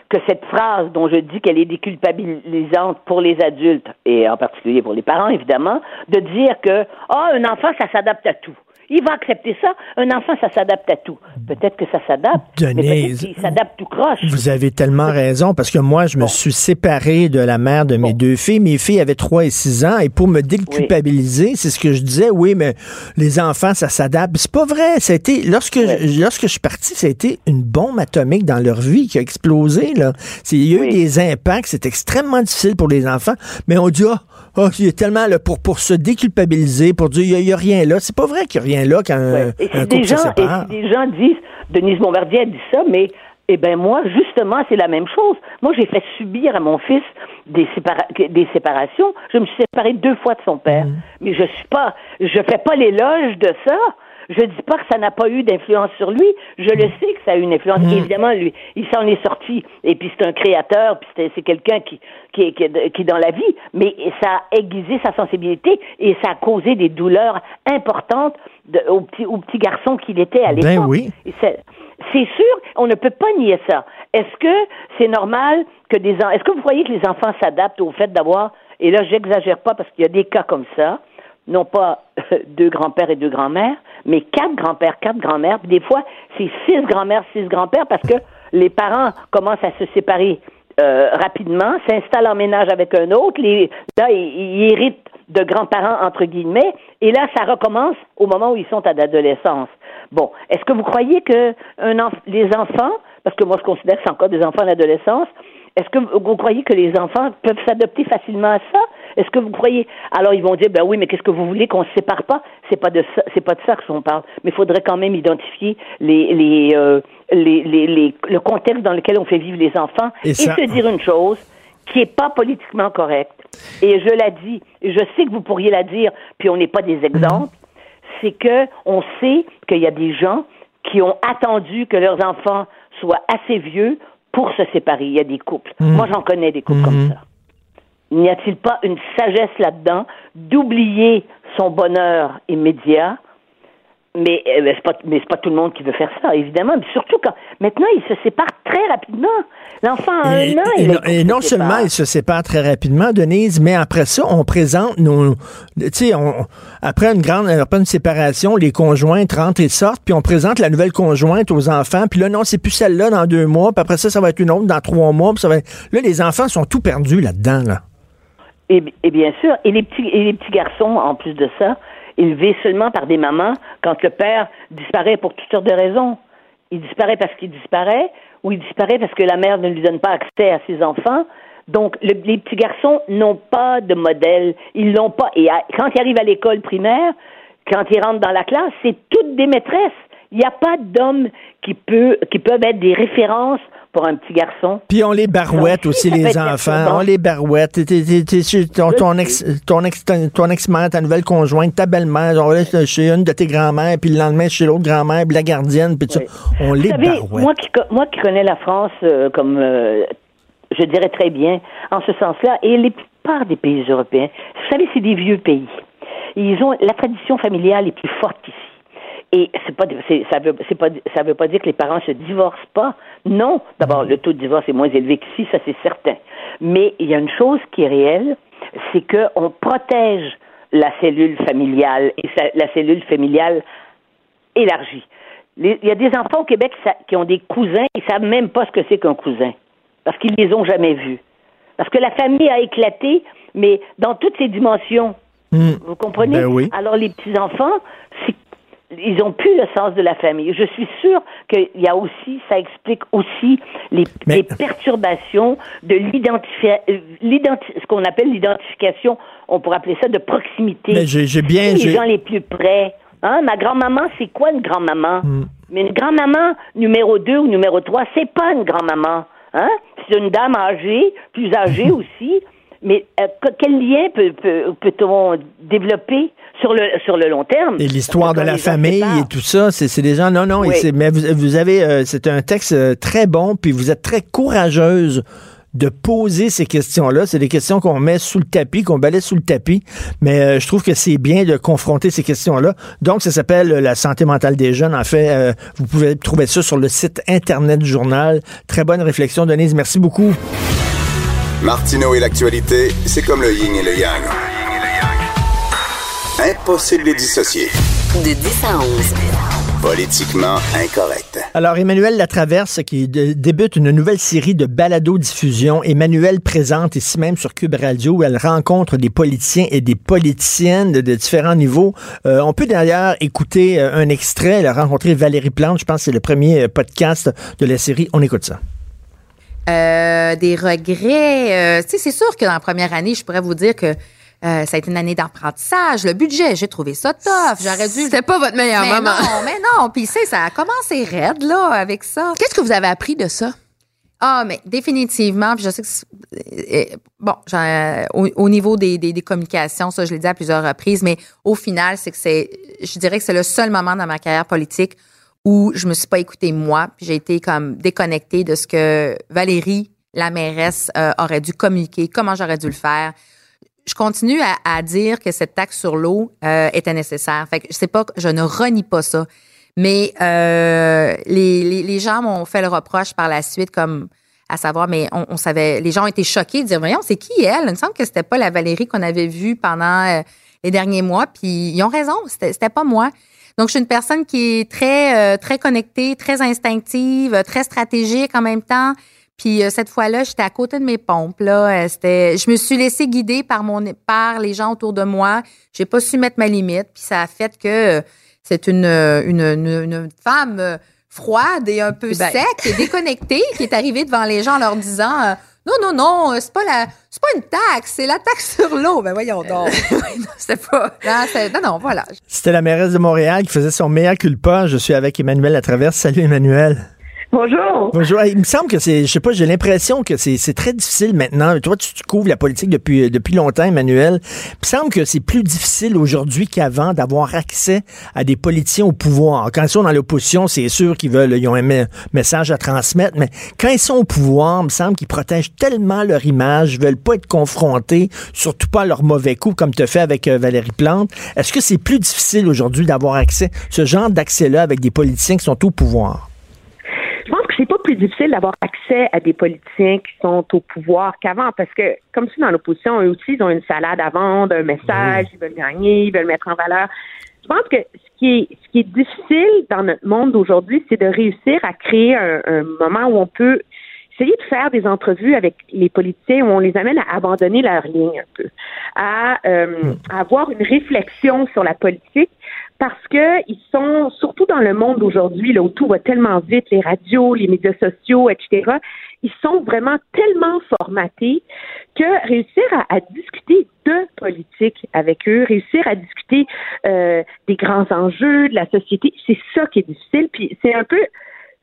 que cette phrase dont je dis qu'elle est déculpabilisante pour les adultes, et en particulier pour les parents, évidemment, de dire que, ah, un enfant, ça s'adapte à tout il va accepter ça. Un enfant, ça s'adapte à tout. Peut-être que ça s'adapte, mais peut s'adapte tout croche. Vous avez tellement raison, parce que moi, je me suis séparé de la mère de mes deux filles. Mes filles avaient 3 et 6 ans, et pour me déculpabiliser, c'est ce que je disais, oui, mais les enfants, ça s'adapte. C'est pas vrai. Été, lorsque, je, lorsque je suis parti, ça a été une bombe atomique dans leur vie qui a explosé, là. Il y a eu des impacts, c'est extrêmement difficile pour les enfants, mais on dit, ah, oh, il y a tellement là, pour, pour se déculpabiliser, pour dire il n'y a, rien là. C'est pas vrai qu'il n'y a rien là quand un, et un des gens, Et si des gens disent, Denise Bombardier a dit ça, mais eh ben moi, justement, c'est la même chose. Moi, j'ai fait subir à mon fils des, des séparations. Je me suis séparée deux fois de son père. Mm. Mais je suis pas, je fais pas l'éloge de ça. Je dis pas que ça n'a pas eu d'influence sur lui. Je le sais que ça a eu une influence. Mm. Évidemment, lui, il s'en est sorti. Et puis c'est un créateur, puis c'est- c'est quelqu'un qui, qui, est- qui, qui est dans la vie. Mais ça a aiguisé sa sensibilité et ça a causé des douleurs importantes de- au petit, au petit garçon qu'il était à l'époque. Ben oui. C'est sûr, on ne peut pas nier ça. Est-ce que c'est normal que des en- est-ce que vous croyez que les enfants s'adaptent au fait d'avoir et là j'exagère pas parce qu'il y a des cas comme ça, non pas deux grands-pères et deux grands-mères, mais quatre grands-pères, quatre grands-mères, puis des fois c'est six grands-mères, six grands-pères parce que les parents commencent à se séparer euh, rapidement, s'installent en ménage avec un autre, là, ils, héritent de grands-parents, entre guillemets, et là, ça recommence au moment où ils sont à l'adolescence. Bon, est-ce que vous croyez que les enfants, parce que moi je considère que c'est encore des enfants à l'adolescence, est-ce que vous croyez que les enfants peuvent s'adapter facilement à ça? Est-ce que vous croyez? Alors ils vont dire ben oui, mais qu'est-ce que vous voulez qu'on se sépare pas? C'est pas de ça, c'est pas de ça que on parle. Mais il faudrait quand même identifier les les, euh, les, les, les- le contexte dans lequel on fait vivre les enfants Et et, ça- se dire une chose qui est pas politiquement correcte. Et je la dis, et je sais que vous pourriez la dire, puis on n'est pas des exemples. C'est que on sait qu'il y a des gens qui ont attendu que leurs enfants soient assez vieux pour se séparer. Il y a des couples. Moi, j'en connais des couples comme ça. N'y a-t-il pas une sagesse là-dedans d'oublier son bonheur immédiat mais euh, mais c'est pas mais c'est pas tout le monde qui veut faire ça évidemment mais surtout quand maintenant ils se séparent très rapidement l'enfant a un an et il non, et non se seulement ils se séparent très rapidement, Denise, mais après ça, on présente nos. Tu sais, après une grande après une séparation, les conjointes rentrent et sortent, puis on présente la nouvelle conjointe aux enfants, puis là, non, c'est plus celle-là dans deux mois, puis après ça, ça va être une autre dans trois mois, puis ça va être. Là, les enfants sont tout perdus là-dedans, là. Et, et bien sûr, et les petits et les petits garçons, en plus de ça, élevés seulement par des mamans, quand le père disparaît pour toutes sortes de raisons. Il disparaît parce qu'il disparaît, ou il disparaît parce que la mère ne lui donne pas accès à ses enfants. Donc, le- les petits garçons n'ont pas de modèle. Ils l'ont pas. Et quand ils arrivent à l'école primaire, quand ils rentrent dans la classe, c'est toutes des maîtresses. Il n'y a pas d'hommes qui, peut, qui peuvent être des références pour un petit garçon. Puis on les barouette Donc, aussi, les enfants. On les barouette. Ton, ex, ton ex, ton ex-mère, ta nouvelle conjointe, ta belle-mère, on chez une de tes grand-mères, puis le lendemain chez l'autre grand-mère, puis la gardienne, puis tout Oui. ça. On les savez, barouette. moi qui, moi qui connais la France euh, comme, euh, je dirais très bien, en ce sens-là, et les plupart des pays européens, vous savez, c'est des vieux pays. Ils ont la tradition familiale est plus forte qu'ici. Et c'est pas, ça veut, c'est pas, ça veut pas dire que les parents se divorcent pas. Non. D'abord, le taux de divorce est moins élevé qu'ici, ça c'est certain. Mais il y a une chose qui est réelle, c'est que on protège la cellule familiale et sa- la cellule familiale élargie. Les- Il y a des enfants au Québec qui ont des cousins, ils savent même pas ce que c'est qu'un cousin, parce qu'ils les ont jamais vus. Parce que la famille a éclaté, mais dans toutes ses dimensions. Hmm. Vous comprenez? Ben oui. Alors les petits-enfants, c'est- ils ont plus le sens de la famille. Je suis sûre qu'il y a aussi, ça explique aussi les, Mais- les perturbations de l'identification, ce qu'on appelle l'identification, on pourrait appeler ça de proximité. Mais j'ai- j'ai bien- Les gens les plus près. Hein? Ma grand-maman, c'est quoi une grand-maman? Hmm. Mais une grand-maman numéro 2 ou numéro 3, c'est pas une grand-maman. Hein? C'est une dame âgée, plus âgée aussi. Mais euh, que- quel lien peut, peut, peut-on développer sur le, sur le long terme? Et l'histoire de la famille et tout ça, c'est c'est des gens. Non, non, Oui. mais vous, vous avez. euh, c'est un texte euh, très bon, puis vous êtes très courageuse de poser ces questions-là. C'est des questions qu'on met sous le tapis, qu'on balaie sous le tapis. Mais euh, je trouve que c'est bien de confronter ces questions-là. Donc, ça s'appelle euh, La santé mentale des jeunes. En fait, euh, vous pouvez trouver ça sur le site Internet du journal. Très bonne réflexion, Denise. Merci beaucoup. Martineau et l'actualité, c'est comme le yin et le yang. Impossible de les dissocier. De 10 à 11. Politiquement incorrect. Alors, Emmanuel Latraverse, qui de- débute une nouvelle série de balado-diffusion. Emmanuel présente ici même sur Cube Radio où elle rencontre des politiciens et des politiciennes de, de différents niveaux. Euh, on peut d'ailleurs écouter euh, un extrait. Elle a rencontré Valérie Plante. Je pense que c'est le premier euh, podcast de la série. On écoute ça. Euh, des regrets. euh, tu sais, c'est sûr que dans la première année, je pourrais vous dire que euh, ça a été une année d'apprentissage. Le budget, j'ai trouvé ça tough. J'aurais dû. C'était pas votre meilleur mais moment. non, mais non. Puis, tu sais, ça a commencé raide, là, avec ça. Qu'est-ce que vous avez appris de ça? Ah, mais définitivement, puis je sais que bon, au, au niveau des, des, des communications, ça je l'ai dit à plusieurs reprises, mais au final, c'est que c'est, je dirais que c'est le seul moment dans ma carrière politique où je me suis pas écoutée moi, puis j'ai été comme déconnectée de ce que Valérie, la mairesse, euh, aurait dû communiquer, comment j'aurais dû le faire. Je continue à, dire que cette taxe sur l'eau euh, était nécessaire. Fait que je ne renie pas ça. Mais euh, les, gens m'ont fait le reproche par la suite, comme à savoir, mais on, savait, les gens ont été choqués de dire, voyons, c'est qui elle? Il me semble que c'était pas la Valérie qu'on avait vue pendant les derniers mois. Puis ils ont raison, c'était pas moi. Donc je suis une personne qui est très euh, très connectée, très instinctive, euh, très stratégique en même temps. Puis euh, cette fois-là, j'étais à côté de mes pompes. Là, c'était, je me suis laissée guider par mon par les gens autour de moi. J'ai pas su mettre ma limite. Puis ça a fait que c'est une, une, une, une femme froide et un peu Ben. sec et déconnectée qui est arrivée devant les gens en leur disant non non non c'est pas la c'est pas une taxe c'est la taxe sur l'eau ben voyons donc C'est pas. non, c'est- non non voilà C'était la mairesse de Montréal qui faisait son meilleur culpa. Je suis avec Emmanuel Latraverse. Salut, Emmanuel. Bonjour. Bonjour. Il me semble que c'est, je sais pas, j'ai l'impression que c'est, très difficile maintenant. Toi, tu, tu couvres la politique depuis, depuis longtemps, Emmanuel. Il me semble que c'est plus difficile aujourd'hui qu'avant d'avoir accès à des politiciens au pouvoir. Quand ils sont dans l'opposition, c'est sûr qu'ils veulent, ils ont un me- message à transmettre, mais quand ils sont au pouvoir, il me semble qu'ils protègent tellement leur image, ils veulent pas être confrontés, surtout pas à leur mauvais coup, comme tu fait avec euh, Valérie Plante. Est-ce que c'est plus difficile aujourd'hui d'avoir accès, ce genre d'accès-là avec des politiciens qui sont au pouvoir? Je pense que c'est pas plus difficile d'avoir accès à des politiciens qui sont au pouvoir qu'avant, parce que comme si dans l'opposition, eux aussi, ils ont une salade à vendre, un message, ils veulent gagner, ils veulent mettre en valeur. Je pense que ce qui est, ce qui est difficile dans notre monde d'aujourd'hui, c'est de réussir à créer un, un moment où on peut essayer de faire des entrevues avec les politiciens où on les amène à abandonner leur ligne un peu, à, euh, à avoir une réflexion sur la politique parce que ils sont surtout dans le monde d'aujourd'hui là où tout va tellement vite, les radios, les médias sociaux, etc. Ils sont vraiment tellement formatés que réussir à, à discuter de politique avec eux, réussir à discuter euh, des grands enjeux de la société, c'est ça qui est difficile. Puis c'est un peu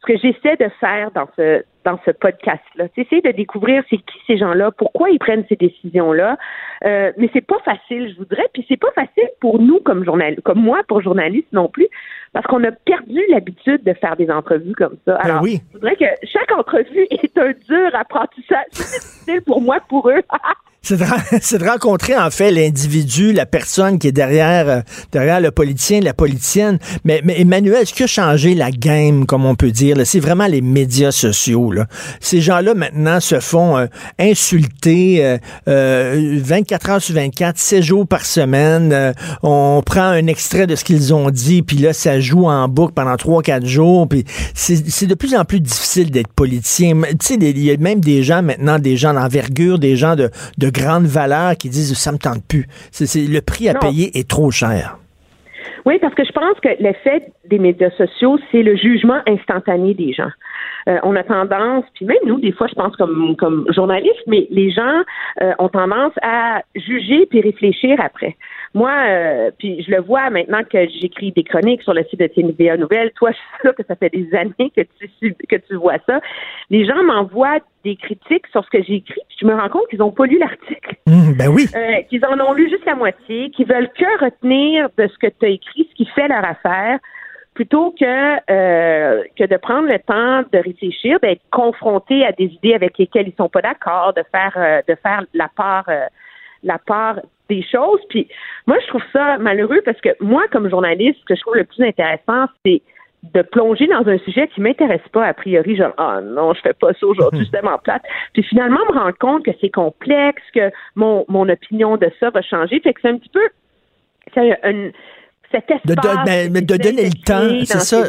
ce que j'essaie de faire dans ce dans ce podcast-là. C'est essayer de découvrir c'est qui ces gens-là, pourquoi ils prennent ces décisions-là. Euh, mais c'est pas facile, je voudrais. Puis c'est pas facile pour nous comme journalistes, comme moi pour journaliste non plus, parce qu'on a perdu l'habitude de faire des entrevues comme ça. Alors, oui. je voudrais que chaque entrevue est un dur apprentissage. C'est difficile pour moi, pour eux. C'est de, de rencontrer en fait l'individu, la personne qui est derrière, euh, derrière le politicien, la politicienne. Mais, mais Emmanuel, ce qui a changé la game, comme on peut dire, c'est vraiment les médias sociaux. Là. Ces gens-là maintenant se font euh, insulter euh, euh, 24 heures sur 24, 7 jours par semaine. Euh, on prend un extrait de ce qu'ils ont dit, puis là, ça joue en boucle pendant 3-4 jours. Puis c'est de plus en plus difficile d'être politicien. Tu sais, il y a même des gens maintenant, des gens d'envergure, des gens de, de grande valeur qui disent ça me tente plus. C'est, le prix à Non. payer est trop cher. Oui, parce que je pense que l'effet des médias sociaux, c'est le jugement instantané des gens. Euh, on a tendance, puis même nous, des fois, je pense comme comme journalistes, mais les gens euh, ont tendance à juger puis réfléchir après. Moi, euh, puis je le vois maintenant que j'écris des chroniques sur le site de TVA Nouvelle. Toi, je suis sûre que ça fait des années que tu que tu vois ça. Les gens m'envoient des critiques sur ce que j'ai écrit, puis je me rends compte qu'ils ont pas lu l'article Hum, ben oui. euh, qu'ils en ont lu juste la moitié, qu'ils veulent que retenir de ce que tu as écrit, ce qui fait leur affaire, plutôt que euh, que de prendre le temps de réfléchir, d'être confronté à des idées avec lesquelles ils sont pas d'accord, de faire de faire la part la part des choses. Puis moi, je trouve ça malheureux parce que moi, comme journaliste, ce que je trouve le plus intéressant, c'est de plonger dans un sujet qui m'intéresse pas a priori, genre ah non, je fais pas ça aujourd'hui, c'est tellement plate. Puis finalement me rendre compte que c'est complexe, que mon, mon opinion de ça va changer. Fait que c'est un petit peu c'est un, cet espace De, de- mais de donner le temps, c'est ça.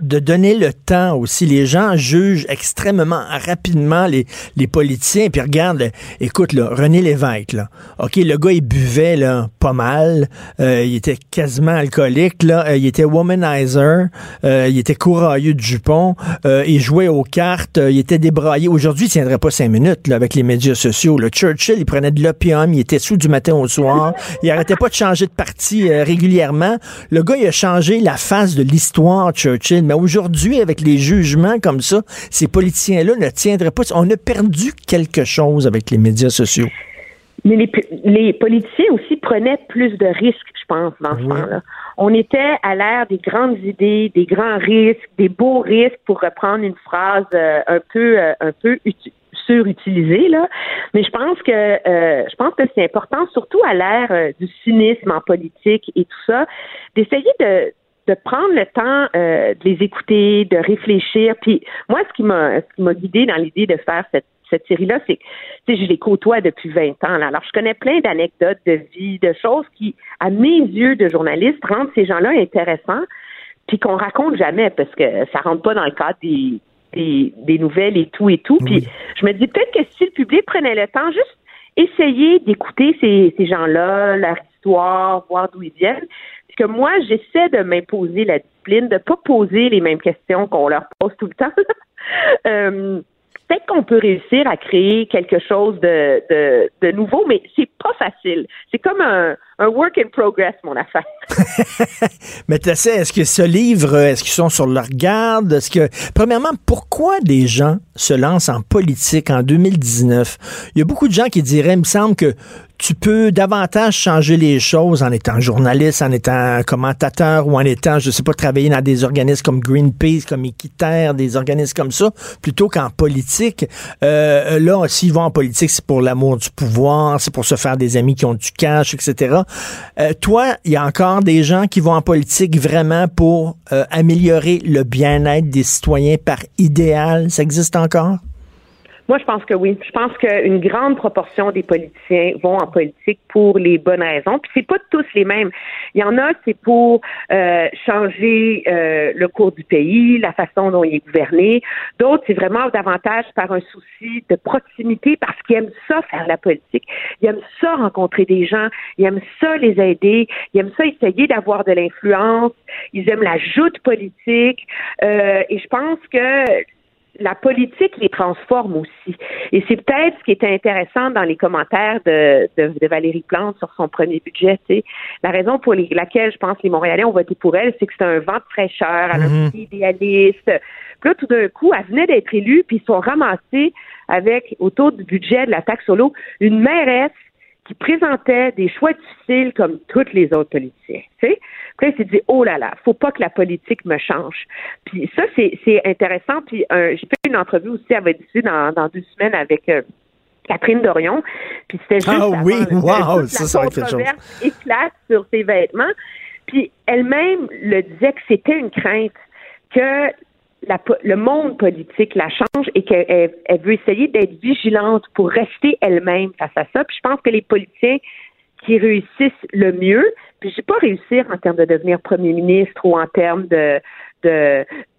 de donner le temps aussi. Les gens jugent extrêmement rapidement les, les politiciens. Puis regarde, écoute, là, René Lévesque, là. OK, le gars, il buvait là, pas mal. Euh, il était quasiment alcoolique. Là. Euh, il était womanizer. Euh, il était courailleux de jupon. Euh, il jouait aux cartes. Euh, il était débraillé. Aujourd'hui, il tiendrait pas cinq minutes là, avec les médias sociaux. Là. Churchill, il prenait de l'opium. Il était sous du matin au soir. Il arrêtait pas de changer de parti régulièrement. Clairement, le gars, il a changé la face de l'histoire, Churchill. Mais aujourd'hui, avec les jugements comme ça, ces politiciens-là ne tiendraient pas. On a perdu quelque chose avec les médias sociaux. Mais les, les politiciens aussi prenaient plus de risques, je pense, dans ce temps-là. On était à l'ère des grandes idées, des grands risques, des beaux risques, pour reprendre une phrase euh, un peu, euh, un peu surutilisée là. Mais je pense que euh, je pense que c'est important, surtout à l'ère du cynisme en politique et tout ça, d'essayer de prendre le temps de les écouter, de réfléchir. Puis moi, ce qui m'a ce qui m'a guidé dans l'idée de faire cette cette série-là, c'est que je les côtoie depuis 20 ans. Là. Alors, je connais plein d'anecdotes de vie, de choses qui, à mes yeux de journaliste, rendent ces gens-là intéressants, puis qu'on raconte jamais parce que ça rentre pas dans le cadre des, des, nouvelles et tout et tout. Puis je me dis peut-être que si le public prenait le temps, juste essayer d'écouter ces, ces gens-là, leur histoire, voir d'où ils viennent. Puis que moi, j'essaie de m'imposer la discipline, de pas poser les mêmes questions qu'on leur pose tout le temps. euh, peut-être qu'on peut réussir à créer quelque chose de, de, de nouveau, mais c'est pas facile. C'est comme un, un work in progress, mon affaire. Mais tu sais, est-ce que ce livre, est-ce qu'ils sont sur leur garde? Est-ce que, premièrement, pourquoi des gens se lancent en politique en 2019? Il y a beaucoup de gens qui diraient, il me semble que tu peux davantage changer les choses en étant journaliste, en étant commentateur ou en étant, je sais pas, travailler dans des organismes comme Greenpeace, comme Équiterre, des organismes comme ça, plutôt qu'en politique. Euh, là, s'ils vont en politique, c'est pour l'amour du pouvoir, c'est pour se faire des amis qui ont du cash, etc. Euh, toi, il y a encore des gens qui vont en politique vraiment pour euh, améliorer le bien-être des citoyens par idéal. Ça existe encore? Moi, je pense que oui. Je pense qu'une grande proportion des politiciens vont en politique pour les bonnes raisons. Puis c'est pas tous les mêmes. Il y en a, c'est pour euh, changer euh, le cours du pays, la façon dont il est gouverné. D'autres, c'est vraiment davantage par un souci de proximité parce qu'ils aiment ça faire la politique. Ils aiment ça rencontrer des gens. Ils aiment ça les aider. Ils aiment ça essayer d'avoir de l'influence. Ils aiment la joute politique. Euh, et je pense que la politique les transforme aussi. Et c'est peut-être ce qui était intéressant dans les commentaires de, de, Valérie Plante sur son premier budget. La raison pour laquelle je pense que les Montréalais ont voté pour elle, c'est que c'est un vent de fraîcheur, elle mm idéaliste. Puis là, tout d'un coup, elle venait d'être élue, puis ils sont ramassés avec, autour du budget de la taxe sur l'eau, une mairesse qui présentait des choix difficiles comme toutes les autres politiciens. Tu sais? Puis il s'est dit, oh là là, faut pas que la politique me change. Puis ça, c'est, intéressant. Puis j'ai fait une entrevue aussi, elle va être dans, dans deux semaines avec euh, Catherine Dorion. Puis c'était juste ah, oui, wow, ça, ça controverse éclate sur ses vêtements. Puis elle-même le disait que c'était une crainte que le monde politique la change et qu'elle elle veut essayer d'être vigilante pour rester elle-même face à ça. Puis je pense que les politiciens qui réussissent le mieux, puis je sais pas réussir en termes de devenir premier ministre ou en termes de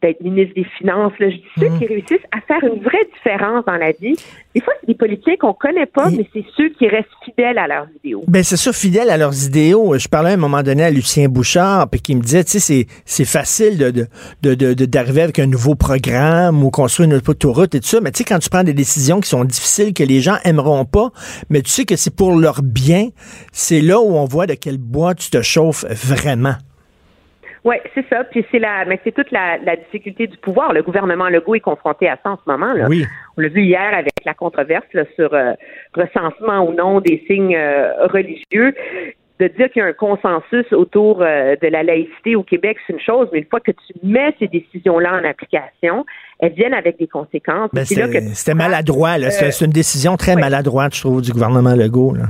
d'être ministre des Finances. Là. Je dis ceux mhm. qui réussissent à faire une vraie différence dans la vie. Des fois, c'est des politiciens qu'on connaît pas, mais c'est ceux qui restent fidèles à leurs idéaux. Ben c'est ça, fidèles à leurs idéaux. Je parlais à un moment donné à Lucien Bouchard, puis qui me disait, tu sais, c'est facile de d'arriver de, de, avec un nouveau programme ou construire une autoroute et tout ça, mais tu sais, quand tu prends des décisions qui sont difficiles, que les gens aimeront pas, mais tu sais que c'est pour leur bien, c'est là où on voit de quel bois tu te chauffes vraiment. Oui, c'est ça. Puis c'est la, mais c'est toute la, difficulté du pouvoir. Le gouvernement Legault est confronté à ça en ce moment. Là. Oui. On l'a vu hier avec la controverse sur euh, recensement ou non des signes euh, religieux. De dire qu'il y a un consensus autour euh, de la laïcité au Québec, c'est une chose, mais une fois que tu mets ces décisions-là en application, elles viennent avec des conséquences. Ben, c'était maladroit. Là. c'est une décision très maladroite, je trouve, du gouvernement Legault. Là.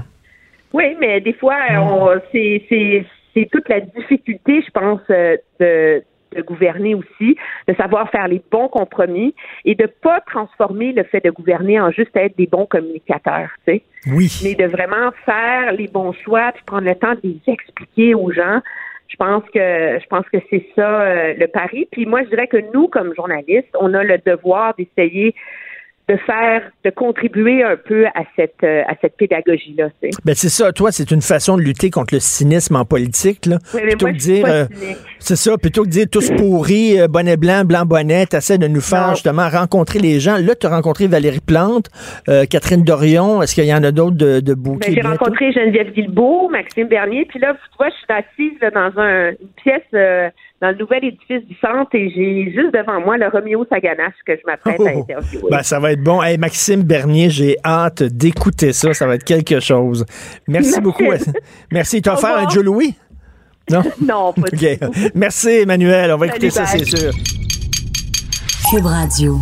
Oui, mais des fois, on, c'est, c'est toute la difficulté, je pense, euh, de, gouverner aussi, de savoir faire les bons compromis et de pas transformer le fait de gouverner en juste être des bons communicateurs, tu sais. Oui. Mais de vraiment faire les bons choix puis prendre le temps de les expliquer aux gens. Je pense que je pense que c'est ça euh, le pari. Puis moi, je dirais que nous, comme journalistes, on a le devoir d'essayer de faire, de contribuer un peu à cette euh, à cette pédagogie-là. Ben c'est ça. Toi, c'est une façon de lutter contre le cynisme en politique, là. Oui, mais moi, dire, euh, C'est ça, plutôt que de dire tous pourris, euh, bonnet blanc, blanc bonnet, t'essaies de nous faire Non. justement rencontrer les gens. Là, tu as rencontré Valérie Plante, euh, Catherine Dorion. Est-ce qu'il y en a d'autres de, de? Ben, j'ai rencontré Geneviève Guilbeault, Maxime Bernier, puis là, tu vois, je suis assise là, dans un, une pièce euh, dans le nouvel édifice du centre et j'ai juste devant moi le Roméo Saganache que je m'apprête à Oh, interviewer. ben, ça va être bon. Hey, Maxime Bernier, j'ai hâte d'écouter ça. Ça va être quelque chose. Merci Merci. beaucoup. Merci. Tu vas Au faire un. Joe Louis? Non? non, pas du OK. Merci, Emmanuel. On va Salut, écouter ça, c'est sûr. Cube Radio.